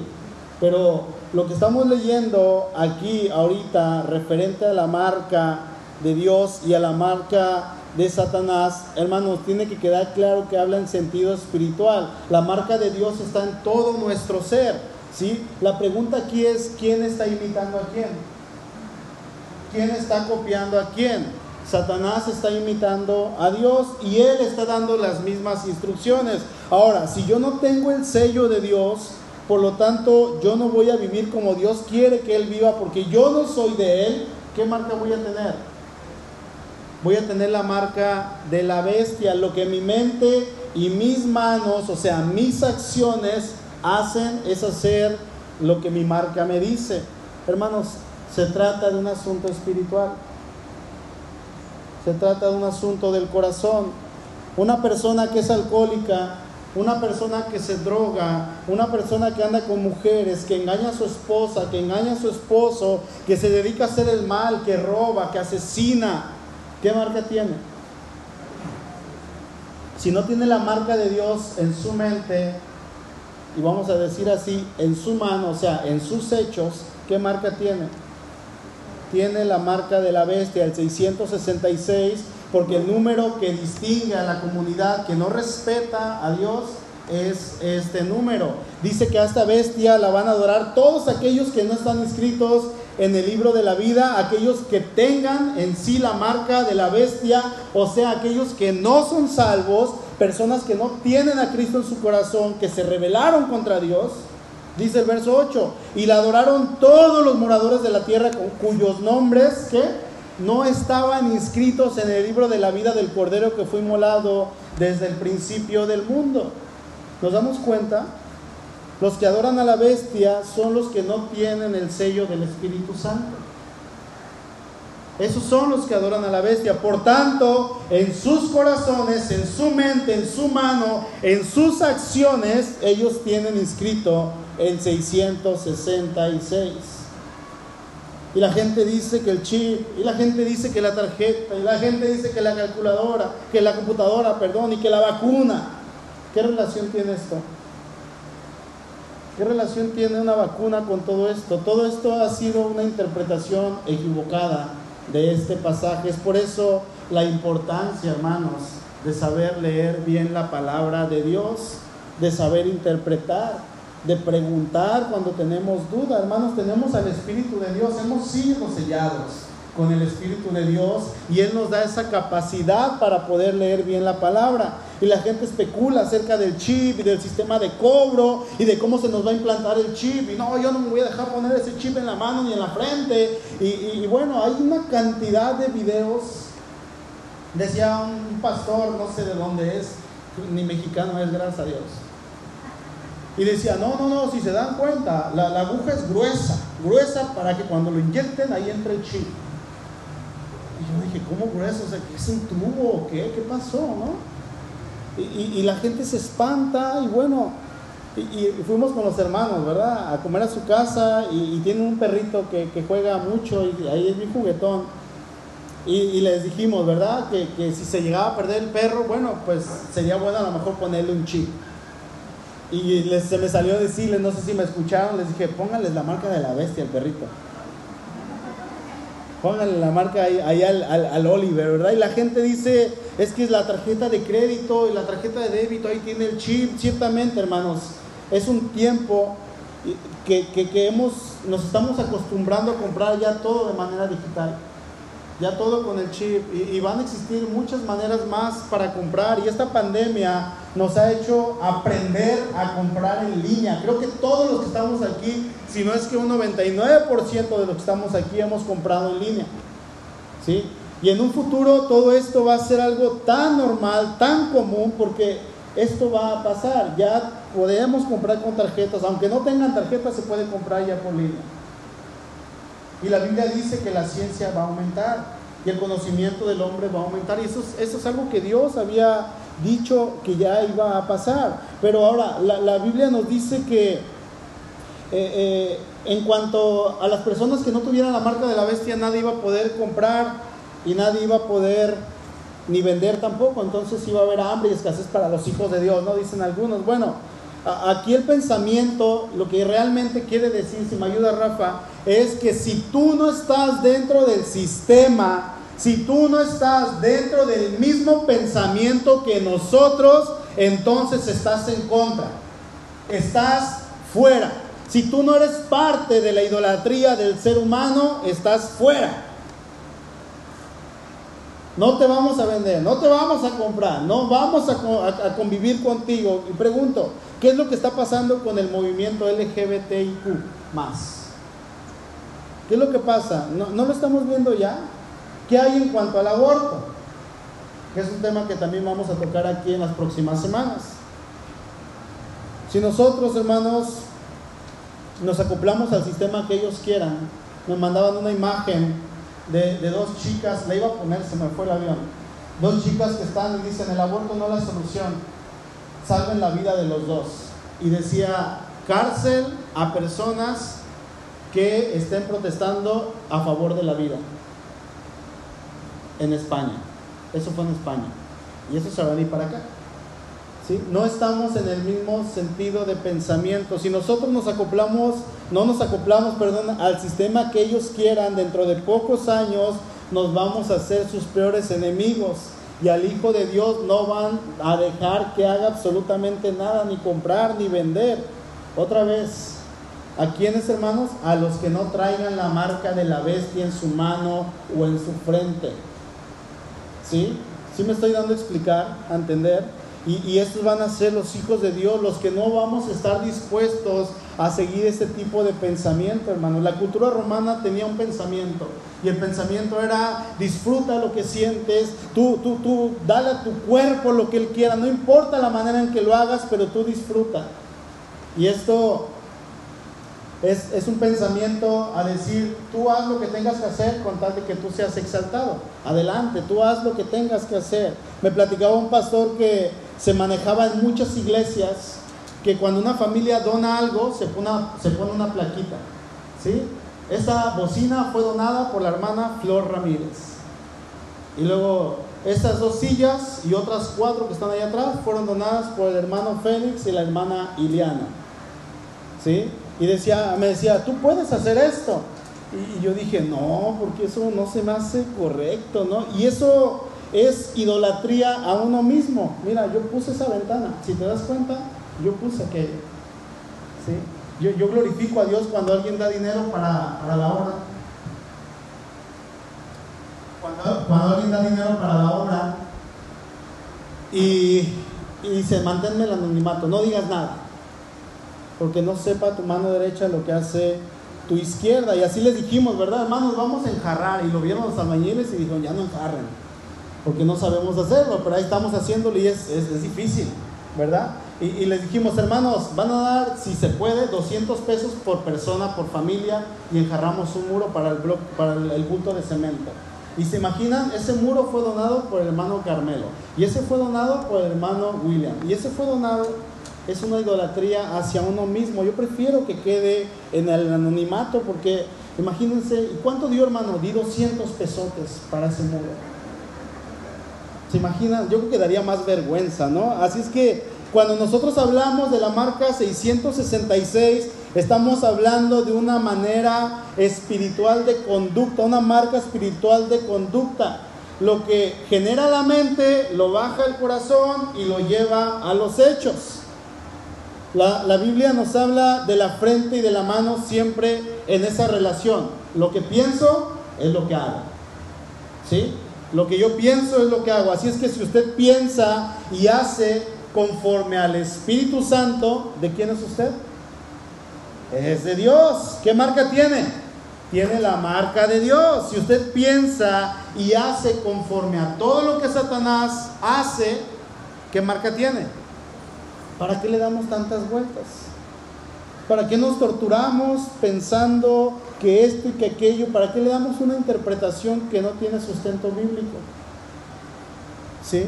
S1: Pero lo que estamos leyendo aquí ahorita referente a la marca de Dios y a la marca de Satanás, hermanos, tiene que quedar claro que habla en sentido espiritual. La marca de Dios está en todo nuestro ser. ¿sí? La pregunta aquí es, ¿quién está imitando a quién? ¿Quién está copiando a quién? Satanás está imitando a Dios y él está dando las mismas instrucciones. Ahora, si yo no tengo el sello de Dios, por lo tanto, yo no voy a vivir como Dios quiere que Él viva porque yo no soy de Él. ¿Qué marca voy a tener? Voy a tener la marca de la bestia. Lo que mi mente y mis manos, o sea, mis acciones hacen es hacer lo que mi marca me dice. Hermanos, se trata de un asunto espiritual. Se trata de un asunto del corazón. Una persona que es alcohólica una persona que se droga, una persona que anda con mujeres, que engaña a su esposa, que engaña a su esposo, que se dedica a hacer el mal, que roba, que asesina, ¿qué marca tiene? Si no tiene la marca de Dios en su mente, y vamos a decir así, en su mano, o sea, en sus hechos, ¿qué marca tiene? Tiene la marca de la bestia, el 666, porque el número que distingue a la comunidad que no respeta a Dios es este número. Dice que a esta bestia la van a adorar todos aquellos que no están inscritos en el libro de la vida, aquellos que tengan en sí la marca de la bestia, o sea, aquellos que no son salvos, personas que no tienen a Cristo en su corazón, que se rebelaron contra Dios. Dice el verso 8, y la adoraron todos los moradores de la tierra cuyos nombres, no estaban inscritos en el libro de la vida del Cordero que fue inmolado desde el principio del mundo. ¿Nos damos cuenta? Los que adoran a la bestia son los que no tienen el sello del Espíritu Santo. Esos son los que adoran a la bestia. Por tanto, en sus corazones, en su mente, en su mano, en sus acciones, ellos tienen inscrito el 666. Y la gente dice que el chip, y la gente dice que la tarjeta, y la gente dice que la calculadora, que la computadora, perdón, y que la vacuna. ¿Qué relación tiene esto? ¿Qué relación tiene una vacuna con todo esto? Todo esto ha sido una interpretación equivocada de este pasaje. Es por eso la importancia, hermanos, de saber leer bien la palabra de Dios, de saber interpretar de preguntar cuando tenemos duda. Hermanos, tenemos al Espíritu de Dios, hemos sido sellados con el Espíritu de Dios y Él nos da esa capacidad para poder leer bien la palabra. Y la gente especula acerca del chip y del sistema de cobro y de cómo se nos va a implantar el chip. Y no, yo no me voy a dejar poner ese chip en la mano ni en la frente. Y, bueno, hay una cantidad de videos. Decía un pastor, no sé de dónde es, ni mexicano es, gracias a Dios y decía, no, no, no, si se dan cuenta, la, aguja es gruesa, gruesa para que cuando lo inyecten ahí entre el chip. Y yo dije, ¿cómo grueso? O sea, ¿qué es un tubo o qué? ¿Qué pasó? ¿no? Y, la gente se espanta y bueno, y, fuimos con los hermanos, ¿verdad? A comer a su casa y, tiene un perrito que, juega mucho y ahí es mi juguetón. Y, les dijimos, ¿verdad? Que, que si se llegaba a perder el perro, bueno, pues sería bueno a lo mejor ponerle un chip. Y se me salió decirles, no sé si me escucharon, les dije, pónganles la marca de la bestia al perrito. Pónganle la marca ahí, al, Oliver, ¿verdad? Y la gente dice, es que es la tarjeta de crédito y la tarjeta de débito, ahí tiene el chip. Ciertamente, hermanos, es un tiempo que, que hemos, nos estamos acostumbrando a comprar ya todo de manera digital ya todo con el chip y, van a existir muchas maneras más para comprar y esta pandemia nos ha hecho aprender a comprar en línea. Creo que todos los que estamos aquí, si no es que un 99% de los que estamos aquí hemos comprado en línea. ¿Sí? Y en un futuro todo esto va a ser algo tan normal, tan común, porque esto va a pasar. Ya podemos comprar con tarjetas, aunque no tengan tarjetas, se puede comprar ya por línea. Y la Biblia dice que la ciencia va a aumentar y el conocimiento del hombre va a aumentar. Y eso es, algo que Dios había dicho que ya iba a pasar. Pero ahora, la, Biblia nos dice que eh, eh, en cuanto a las personas que no tuvieran la marca de la bestia, nadie iba a poder comprar y nadie iba a poder ni vender tampoco. Entonces iba a haber hambre y escasez para los hijos de Dios, ¿no? Dicen algunos. Bueno, Aquí el pensamiento, lo que realmente quiere decir, si me ayuda Rafa, es que si tú no estás dentro del sistema, si tú no estás dentro del mismo pensamiento que nosotros, entonces estás en contra. Estás fuera. Si tú no eres parte de la idolatría del ser humano, estás fuera. No te vamos a vender, no te vamos a comprar, no vamos a, convivir contigo. Y pregunto, ¿qué es lo que está pasando con el movimiento LGBTIQ más? ¿Qué es lo que pasa? ¿No, ¿No, lo estamos viendo ya? ¿Qué hay en cuanto al aborto? Que es un tema que también vamos a tocar aquí en las próximas semanas. Si nosotros, hermanos, nos acoplamos al sistema que ellos quieran, nos mandaban una imagen de, dos chicas, le iba a poner, se me fue el avión, dos chicas que están y dicen, el aborto no es la solución. salven la vida de los dos. Y decía, cárcel a personas que estén protestando a favor de la vida. En España. Eso fue en España. Y eso se va a venir para acá. ¿Sí? No estamos en el mismo sentido de pensamiento. Si nosotros nos acoplamos, no nos acoplamos, perdón, al sistema que ellos quieran, dentro de pocos años nos vamos a hacer sus peores enemigos. Y al Hijo de Dios no van a dejar que haga absolutamente nada, ni comprar, ni vender. Otra vez, ¿a quiénes hermanos? A los que no traigan la marca de la bestia en su mano o en su frente. ¿Sí? ¿Sí me estoy dando a explicar, a entender? Y, estos van a ser los hijos de Dios, los que no vamos a estar dispuestos a seguir ese tipo de pensamiento, hermano. La cultura romana tenía un pensamiento. Y el pensamiento era, disfruta lo que sientes, tú, tú, tú, dale a tu cuerpo lo que él quiera, no importa la manera en que lo hagas, pero tú disfruta. Y esto es, un pensamiento a decir, tú haz lo que tengas que hacer con tal de que tú seas exaltado. Adelante, tú haz lo que tengas que hacer. Me platicaba un pastor que se manejaba en muchas iglesias que cuando una familia dona algo se pone, se pone una plaquita. ¿sí? Esta bocina fue donada por la hermana Flor Ramírez. Y luego estas dos sillas y otras cuatro que están ahí atrás fueron donadas por el hermano Félix y la hermana Iliana. ¿Sí? Y decía, me decía, tú puedes hacer esto. Y yo dije, no, porque eso no se me hace correcto, ¿no? Y eso es idolatría a uno mismo. Mira, yo puse esa ventana. Si te das cuenta, yo puse aquello. ¿Sí? Yo, yo glorifico a Dios cuando alguien da dinero para, la obra. Cuando, cuando, alguien da dinero para la obra y, y se manténme el anonimato, no digas nada porque no sepa tu mano derecha lo que hace tu izquierda. Y así les dijimos, ¿verdad, hermanos? Vamos a enjarrar. Y lo vieron los albañiles y dijeron, ya no enjarren, porque no sabemos hacerlo, pero ahí estamos haciéndolo y es, es, difícil, ¿verdad? Y, les dijimos, hermanos, van a dar, si se puede, 200 pesos por persona, por familia, y enjarramos un muro para el, bloque, para el, el bulto de cemento. Y se imaginan, ese muro fue donado por el hermano Carmelo, y ese fue donado por el hermano William, y ese fue donado es una idolatría hacia uno mismo. Yo prefiero que quede en el anonimato porque imagínense, ¿cuánto dio hermano? Di 200 pesotes para ese muro. ¿Se imaginan? Yo creo que daría más vergüenza, ¿no? Así es que cuando nosotros hablamos de la marca 666, estamos hablando de una manera espiritual de conducta, una marca espiritual de conducta. Lo que genera la mente lo baja el corazón y lo lleva a los hechos. La, Biblia nos habla de la frente y de la mano siempre en esa relación. Lo que pienso es lo que hago. ¿Sí? Lo que yo pienso es lo que hago. Así es que si usted piensa y hace conforme al Espíritu Santo, ¿de quién es usted? Es de Dios. ¿Qué marca tiene? Tiene la marca de Dios. Si usted piensa y hace conforme a todo lo que Satanás hace, ¿qué marca tiene? ¿Para qué le damos tantas vueltas? ¿Para qué nos torturamos pensando que esto y que aquello? ¿Para qué le damos una interpretación que no tiene sustento bíblico? ¿Sí?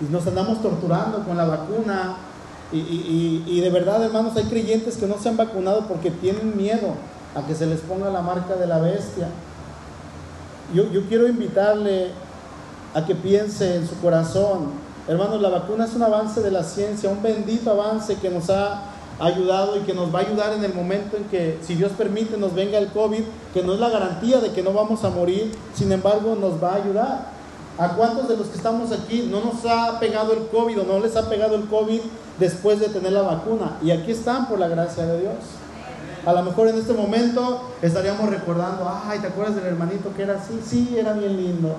S1: Y nos andamos torturando con la vacuna. Y, de verdad, hermanos, hay creyentes que no se han vacunado porque tienen miedo a que se les ponga la marca de la bestia. Yo, yo quiero invitarle a que piense en su corazón Hermanos, la vacuna es un avance de la ciencia, un bendito avance que nos ha ayudado y que nos va a ayudar en el momento en que, si Dios permite, nos venga el COVID, que no es la garantía de que no vamos a morir, sin embargo, nos va a ayudar. ¿A cuántos de los que estamos aquí no nos ha pegado el COVID o no les ha pegado el COVID después de tener la vacuna? Y aquí están por la gracia de Dios. A lo mejor en este momento estaríamos recordando, ay, ¿te acuerdas del hermanito que era así? Sí, era bien lindo.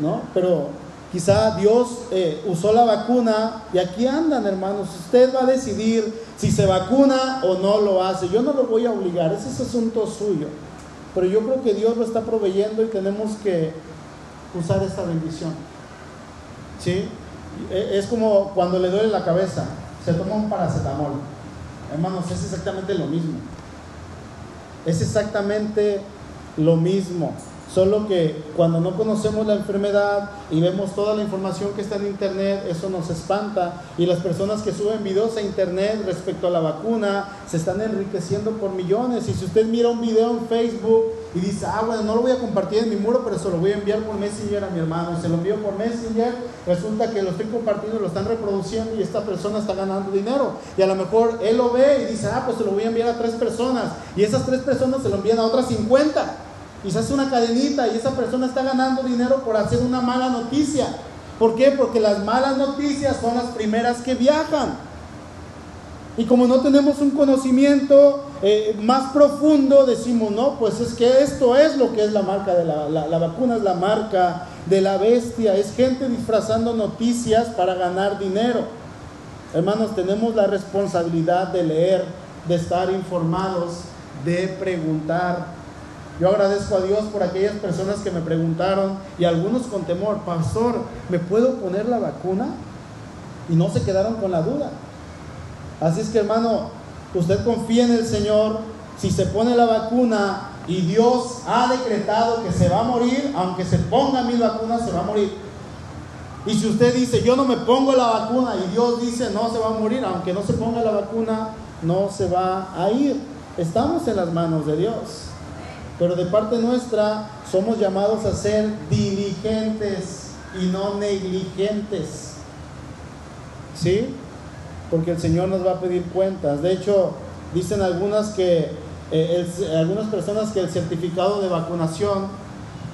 S1: ¿No? Pero Quizá Dios eh, usó la vacuna y aquí andan, hermanos. Usted va a decidir si se vacuna o no lo hace. Yo no lo voy a obligar, ese es asunto suyo. Pero yo creo que Dios lo está proveyendo y tenemos que usar esta bendición. ¿Sí? E, es como cuando le duele la cabeza, se toma un paracetamol. Hermanos, es exactamente lo mismo. Es exactamente lo mismo. Solo que cuando no conocemos la enfermedad y vemos toda la información que está en internet, eso nos espanta. Y las personas que suben videos a internet respecto a la vacuna se están enriqueciendo por millones. Y si usted mira un video en Facebook y dice, ah, bueno, no lo voy a compartir en mi muro, pero se lo voy a enviar por Messenger a mi hermano, se lo envío por Messenger, resulta que lo estoy compartiendo, lo están reproduciendo y esta persona está ganando dinero. Y a lo mejor él lo ve y dice, ah, pues se lo voy a enviar a tres personas. Y esas tres personas se lo envían a otras 50 hace una cadenita y esa persona está ganando dinero por hacer una mala noticia. ¿Por qué? Porque las malas noticias son las primeras que viajan. Y como no tenemos un conocimiento eh, más profundo, decimos, no, pues es que esto es lo que es la marca de la, la vacuna, es la marca de la bestia, es gente disfrazando noticias para ganar dinero. Hermanos, tenemos la responsabilidad de leer, de estar informados, de preguntar, yo agradezco a Dios por aquellas personas que me preguntaron y algunos con temor, pastor, ¿me puedo poner la vacuna? Y no se quedaron con la duda. Así es que hermano, usted confía en el Señor, si se pone la vacuna y Dios ha decretado que se va a morir, aunque se ponga mil vacunas, se va a morir. Y si usted dice, yo no me pongo la vacuna y Dios dice, no se va a morir, aunque no se ponga la vacuna, no se va a ir. Estamos en las manos de Dios. Pero de parte nuestra somos llamados a ser diligentes y no negligentes. ¿Sí? Porque el Señor nos va a pedir cuentas. De hecho, dicen algunas que eh, algunas personas que el certificado de vacunación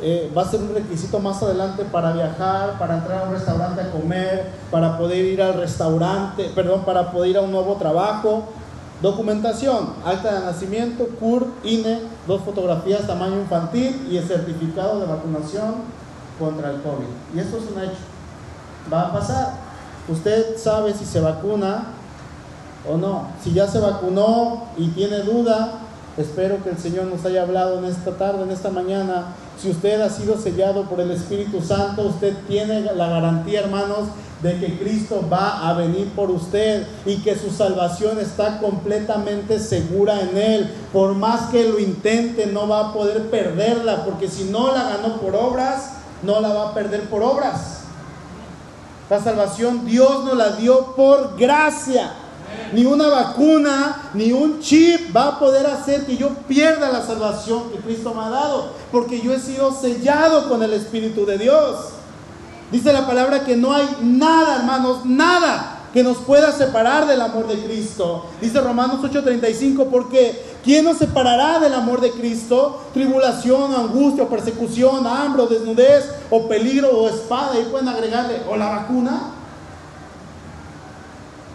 S1: eh, va a ser un requisito más adelante para viajar, para entrar a un restaurante a comer, para poder ir al restaurante, perdón, para poder ir a un nuevo trabajo, Documentación, acta de nacimiento, CUR, INE, dos fotografías tamaño infantil y el certificado de vacunación contra el COVID. Y esto es un hecho. Va a pasar. Usted sabe si se vacuna o no. Si ya se vacunó y tiene duda, espero que el Señor nos haya hablado en esta tarde, en esta mañana. Si usted ha sido sellado por el Espíritu Santo, usted tiene la garantía, hermanos, de que Cristo va a venir por usted y que su salvación está completamente segura en Él. Por más que lo intente, no va a poder perderla, porque si no la ganó por obras, no la va a perder por obras. La salvación Dios nos la dio por gracia. Ni una vacuna, ni un chip va a poder hacer que yo pierda la salvación que Cristo me ha dado, porque yo he sido sellado con el Espíritu de Dios. Dice la palabra que no hay nada, hermanos, nada que nos pueda separar del amor de Cristo. Dice Romanos 8:35, porque ¿quién nos separará del amor de Cristo? Tribulación, angustia, persecución, hambre, o desnudez, o peligro, o espada. Y pueden agregarle, o la vacuna.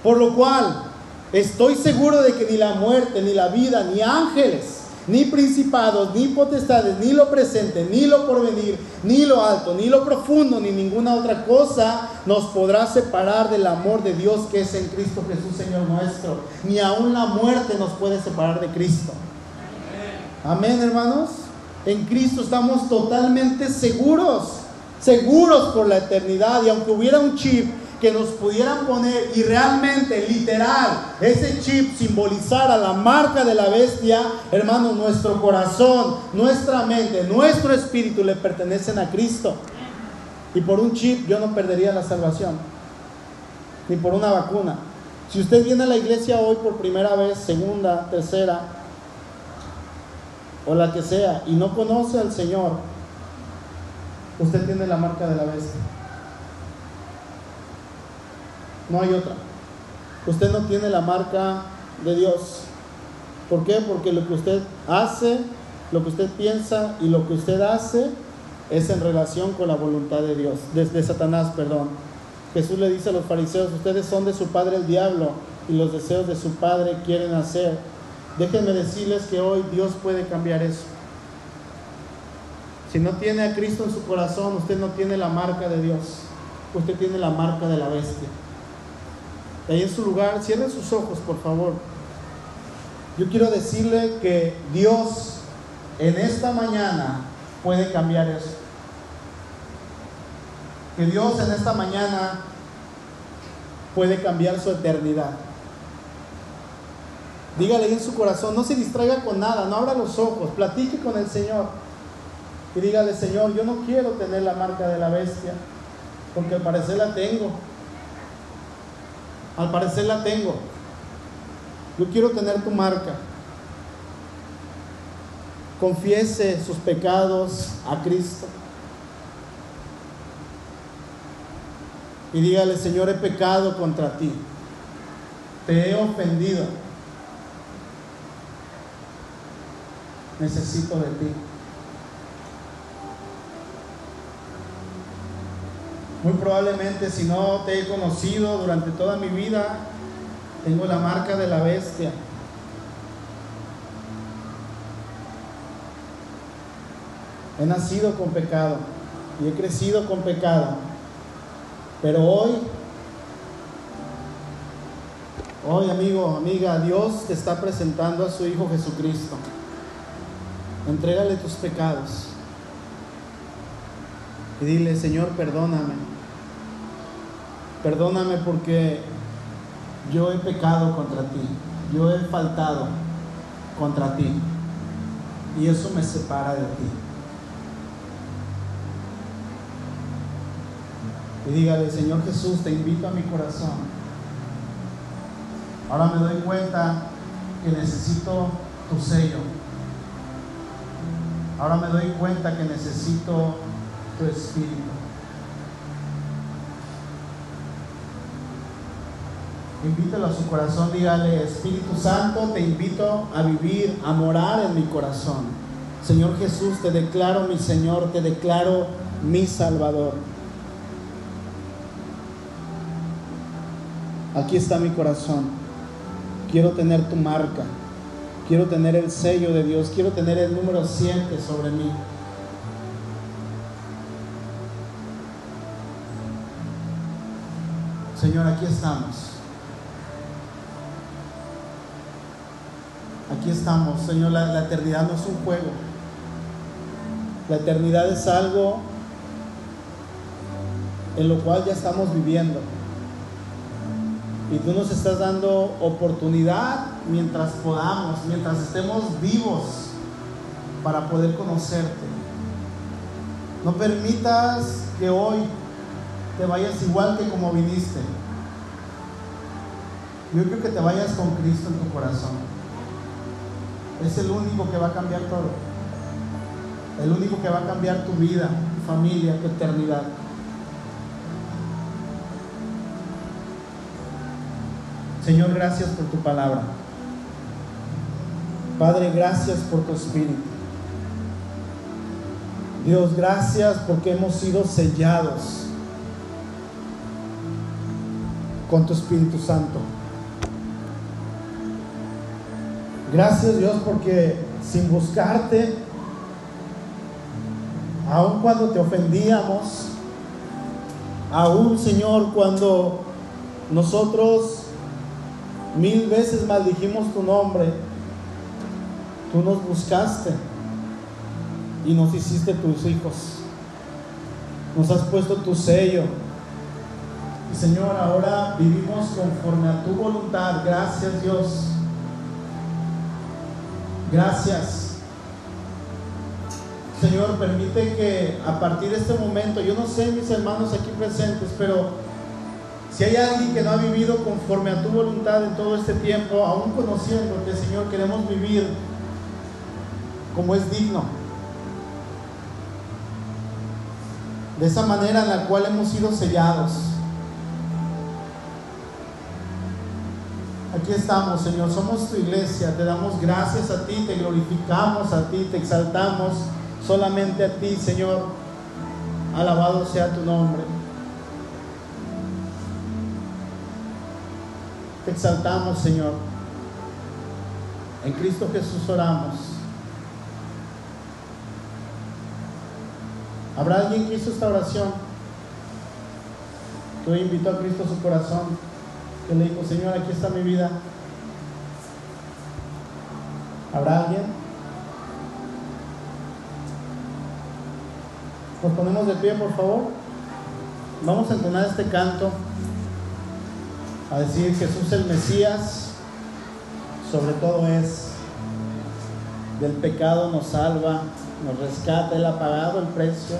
S1: Por lo cual, estoy seguro de que ni la muerte, ni la vida, ni ángeles ni principados, ni potestades, ni lo presente, ni lo porvenir, ni lo alto, ni lo profundo, ni ninguna otra cosa nos podrá separar del amor de Dios que es en Cristo Jesús, Señor nuestro. Ni aun la muerte nos puede separar de Cristo. Amén, hermanos. En Cristo estamos totalmente seguros, seguros por la eternidad. Y aunque hubiera un chip que nos pudieran poner y realmente, literal, ese chip simbolizara la marca de la bestia, hermano, nuestro corazón, nuestra mente, nuestro espíritu le pertenecen a Cristo. Y por un chip yo no perdería la salvación, ni por una vacuna. Si usted viene a la iglesia hoy por primera vez, segunda, tercera, o la que sea, y no conoce al Señor, usted tiene la marca de la bestia. No hay otra. Usted no tiene la marca de Dios. ¿Por qué? Porque lo que usted hace, lo que usted piensa y lo que usted hace es en relación con la voluntad de Dios, de, Satanás, perdón. Jesús le dice a los fariseos, ustedes son de su padre el diablo y los deseos de su padre quieren hacer. Déjenme decirles que hoy Dios puede cambiar eso. Si no tiene a Cristo en su corazón, usted no tiene la marca de Dios. Usted tiene la marca de la bestia ahí en su lugar, cierren sus ojos, por favor. Yo quiero decirle que Dios en esta mañana puede cambiar eso. Que Dios en esta mañana puede cambiar su eternidad. Dígale en su corazón, no se distraiga con nada, no abra los ojos, platique con el Señor. y dígale, Señor, yo no quiero tener la marca de la bestia, porque al parecer la tengo. Al parecer la tengo. Yo quiero tener tu marca. Confiese sus pecados a Cristo. Y dígale, Señor, he pecado contra ti. Te he ofendido. Necesito de ti. Muy probablemente si no te he conocido durante toda mi vida, tengo la marca de la bestia. He nacido con pecado y he crecido con pecado. Pero hoy, hoy amigo, amiga, Dios te está presentando a su Hijo Jesucristo. Entrégale tus pecados. Y dile, Señor, perdóname. Perdóname porque yo he pecado contra ti. Yo he faltado contra ti. Y eso me separa de ti. Y dígale, Señor Jesús, te invito a mi corazón. Ahora me doy cuenta que necesito tu sello. Ahora me doy cuenta que necesito tu espíritu. Invítelo a su corazón, dígale, Espíritu Santo, te invito a vivir, a morar en mi corazón. Señor Jesús, te declaro mi Señor, te declaro mi Salvador. Aquí está mi corazón. Quiero tener tu marca. Quiero tener el sello de Dios. Quiero tener el número 7 sobre mí. Señor, aquí estamos. Aquí estamos, Señor. La, eternidad no es un juego. La eternidad es algo en lo cual ya estamos viviendo. Y tú nos estás dando oportunidad mientras podamos, mientras estemos vivos para poder conocerte. No permitas que hoy te vayas igual que como viniste. Yo creo que te vayas con Cristo en tu corazón. Es el único que va a cambiar todo. El único que va a cambiar tu vida, tu familia, tu eternidad. Señor, gracias por tu palabra. Padre, gracias por tu espíritu. Dios, gracias porque hemos sido sellados con tu Espíritu Santo. Gracias Dios porque sin buscarte, aun cuando te ofendíamos, aún Señor cuando nosotros mil veces maldijimos tu nombre, tú nos buscaste y nos hiciste tus hijos. Nos has puesto tu sello. Y Señor, ahora vivimos conforme a tu voluntad. Gracias Dios. Gracias. Señor, permite que a partir de este momento, yo no sé mis hermanos aquí presentes, pero si hay alguien que no ha vivido conforme a tu voluntad en todo este tiempo, aún conociéndote, Señor, queremos vivir como es digno. De esa manera en la cual hemos sido sellados. Aquí estamos, Señor, somos tu iglesia, te damos gracias a ti, te glorificamos a ti, te exaltamos solamente a ti, Señor. Alabado sea tu nombre. Te exaltamos, Señor. En Cristo Jesús oramos. ¿Habrá alguien que hizo esta oración? Hoy invitó a Cristo a su corazón. Que le dijo, Señor, aquí está mi vida. ¿Habrá alguien? Nos ponemos de pie, por favor. Vamos a entonar este canto a decir Jesús el Mesías, sobre todo es, del pecado nos salva,
S2: nos rescata, Él ha pagado el precio.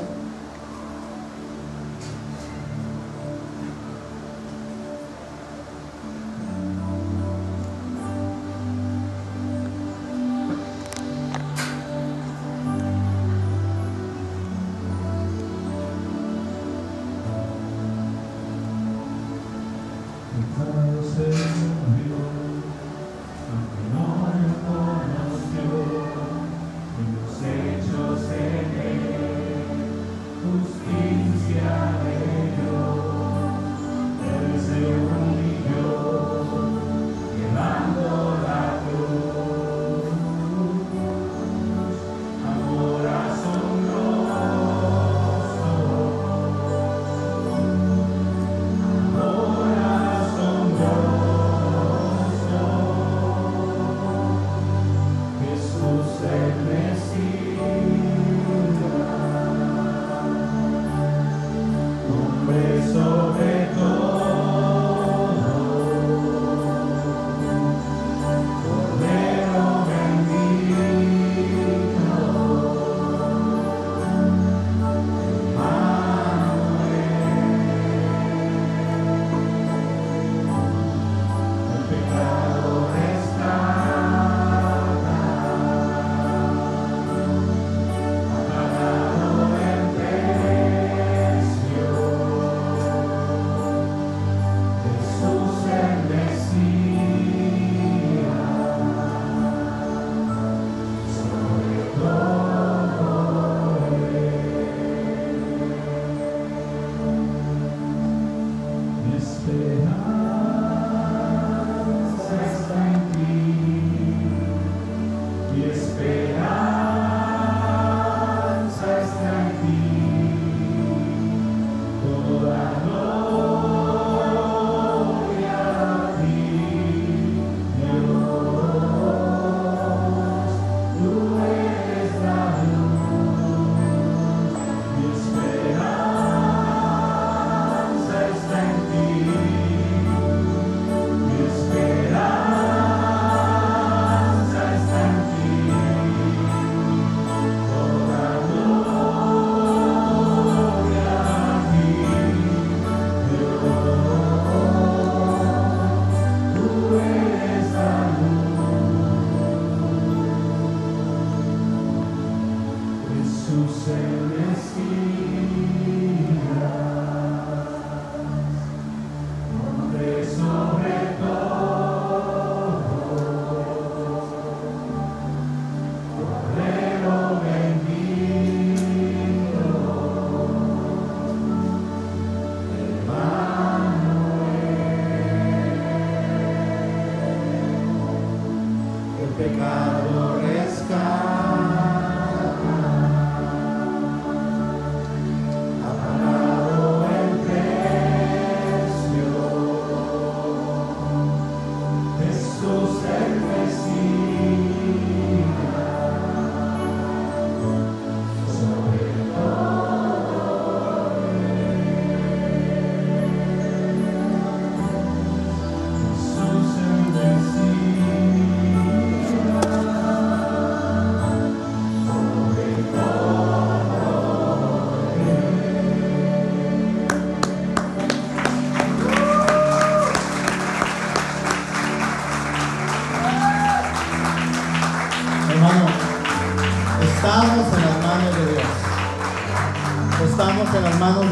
S2: say.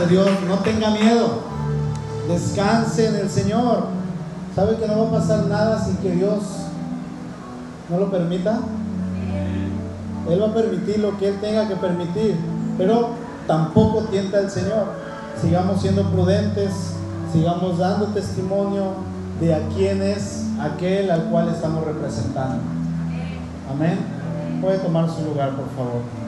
S2: Dios, no tenga miedo, descanse en el Señor. ¿Sabe que no va a pasar nada sin que Dios no lo permita? Él va a permitir lo que Él tenga que permitir, pero tampoco tienta al Señor. Sigamos siendo prudentes, sigamos dando testimonio de a quién es aquel al cual estamos representando. Amén. Puede tomar su lugar, por favor.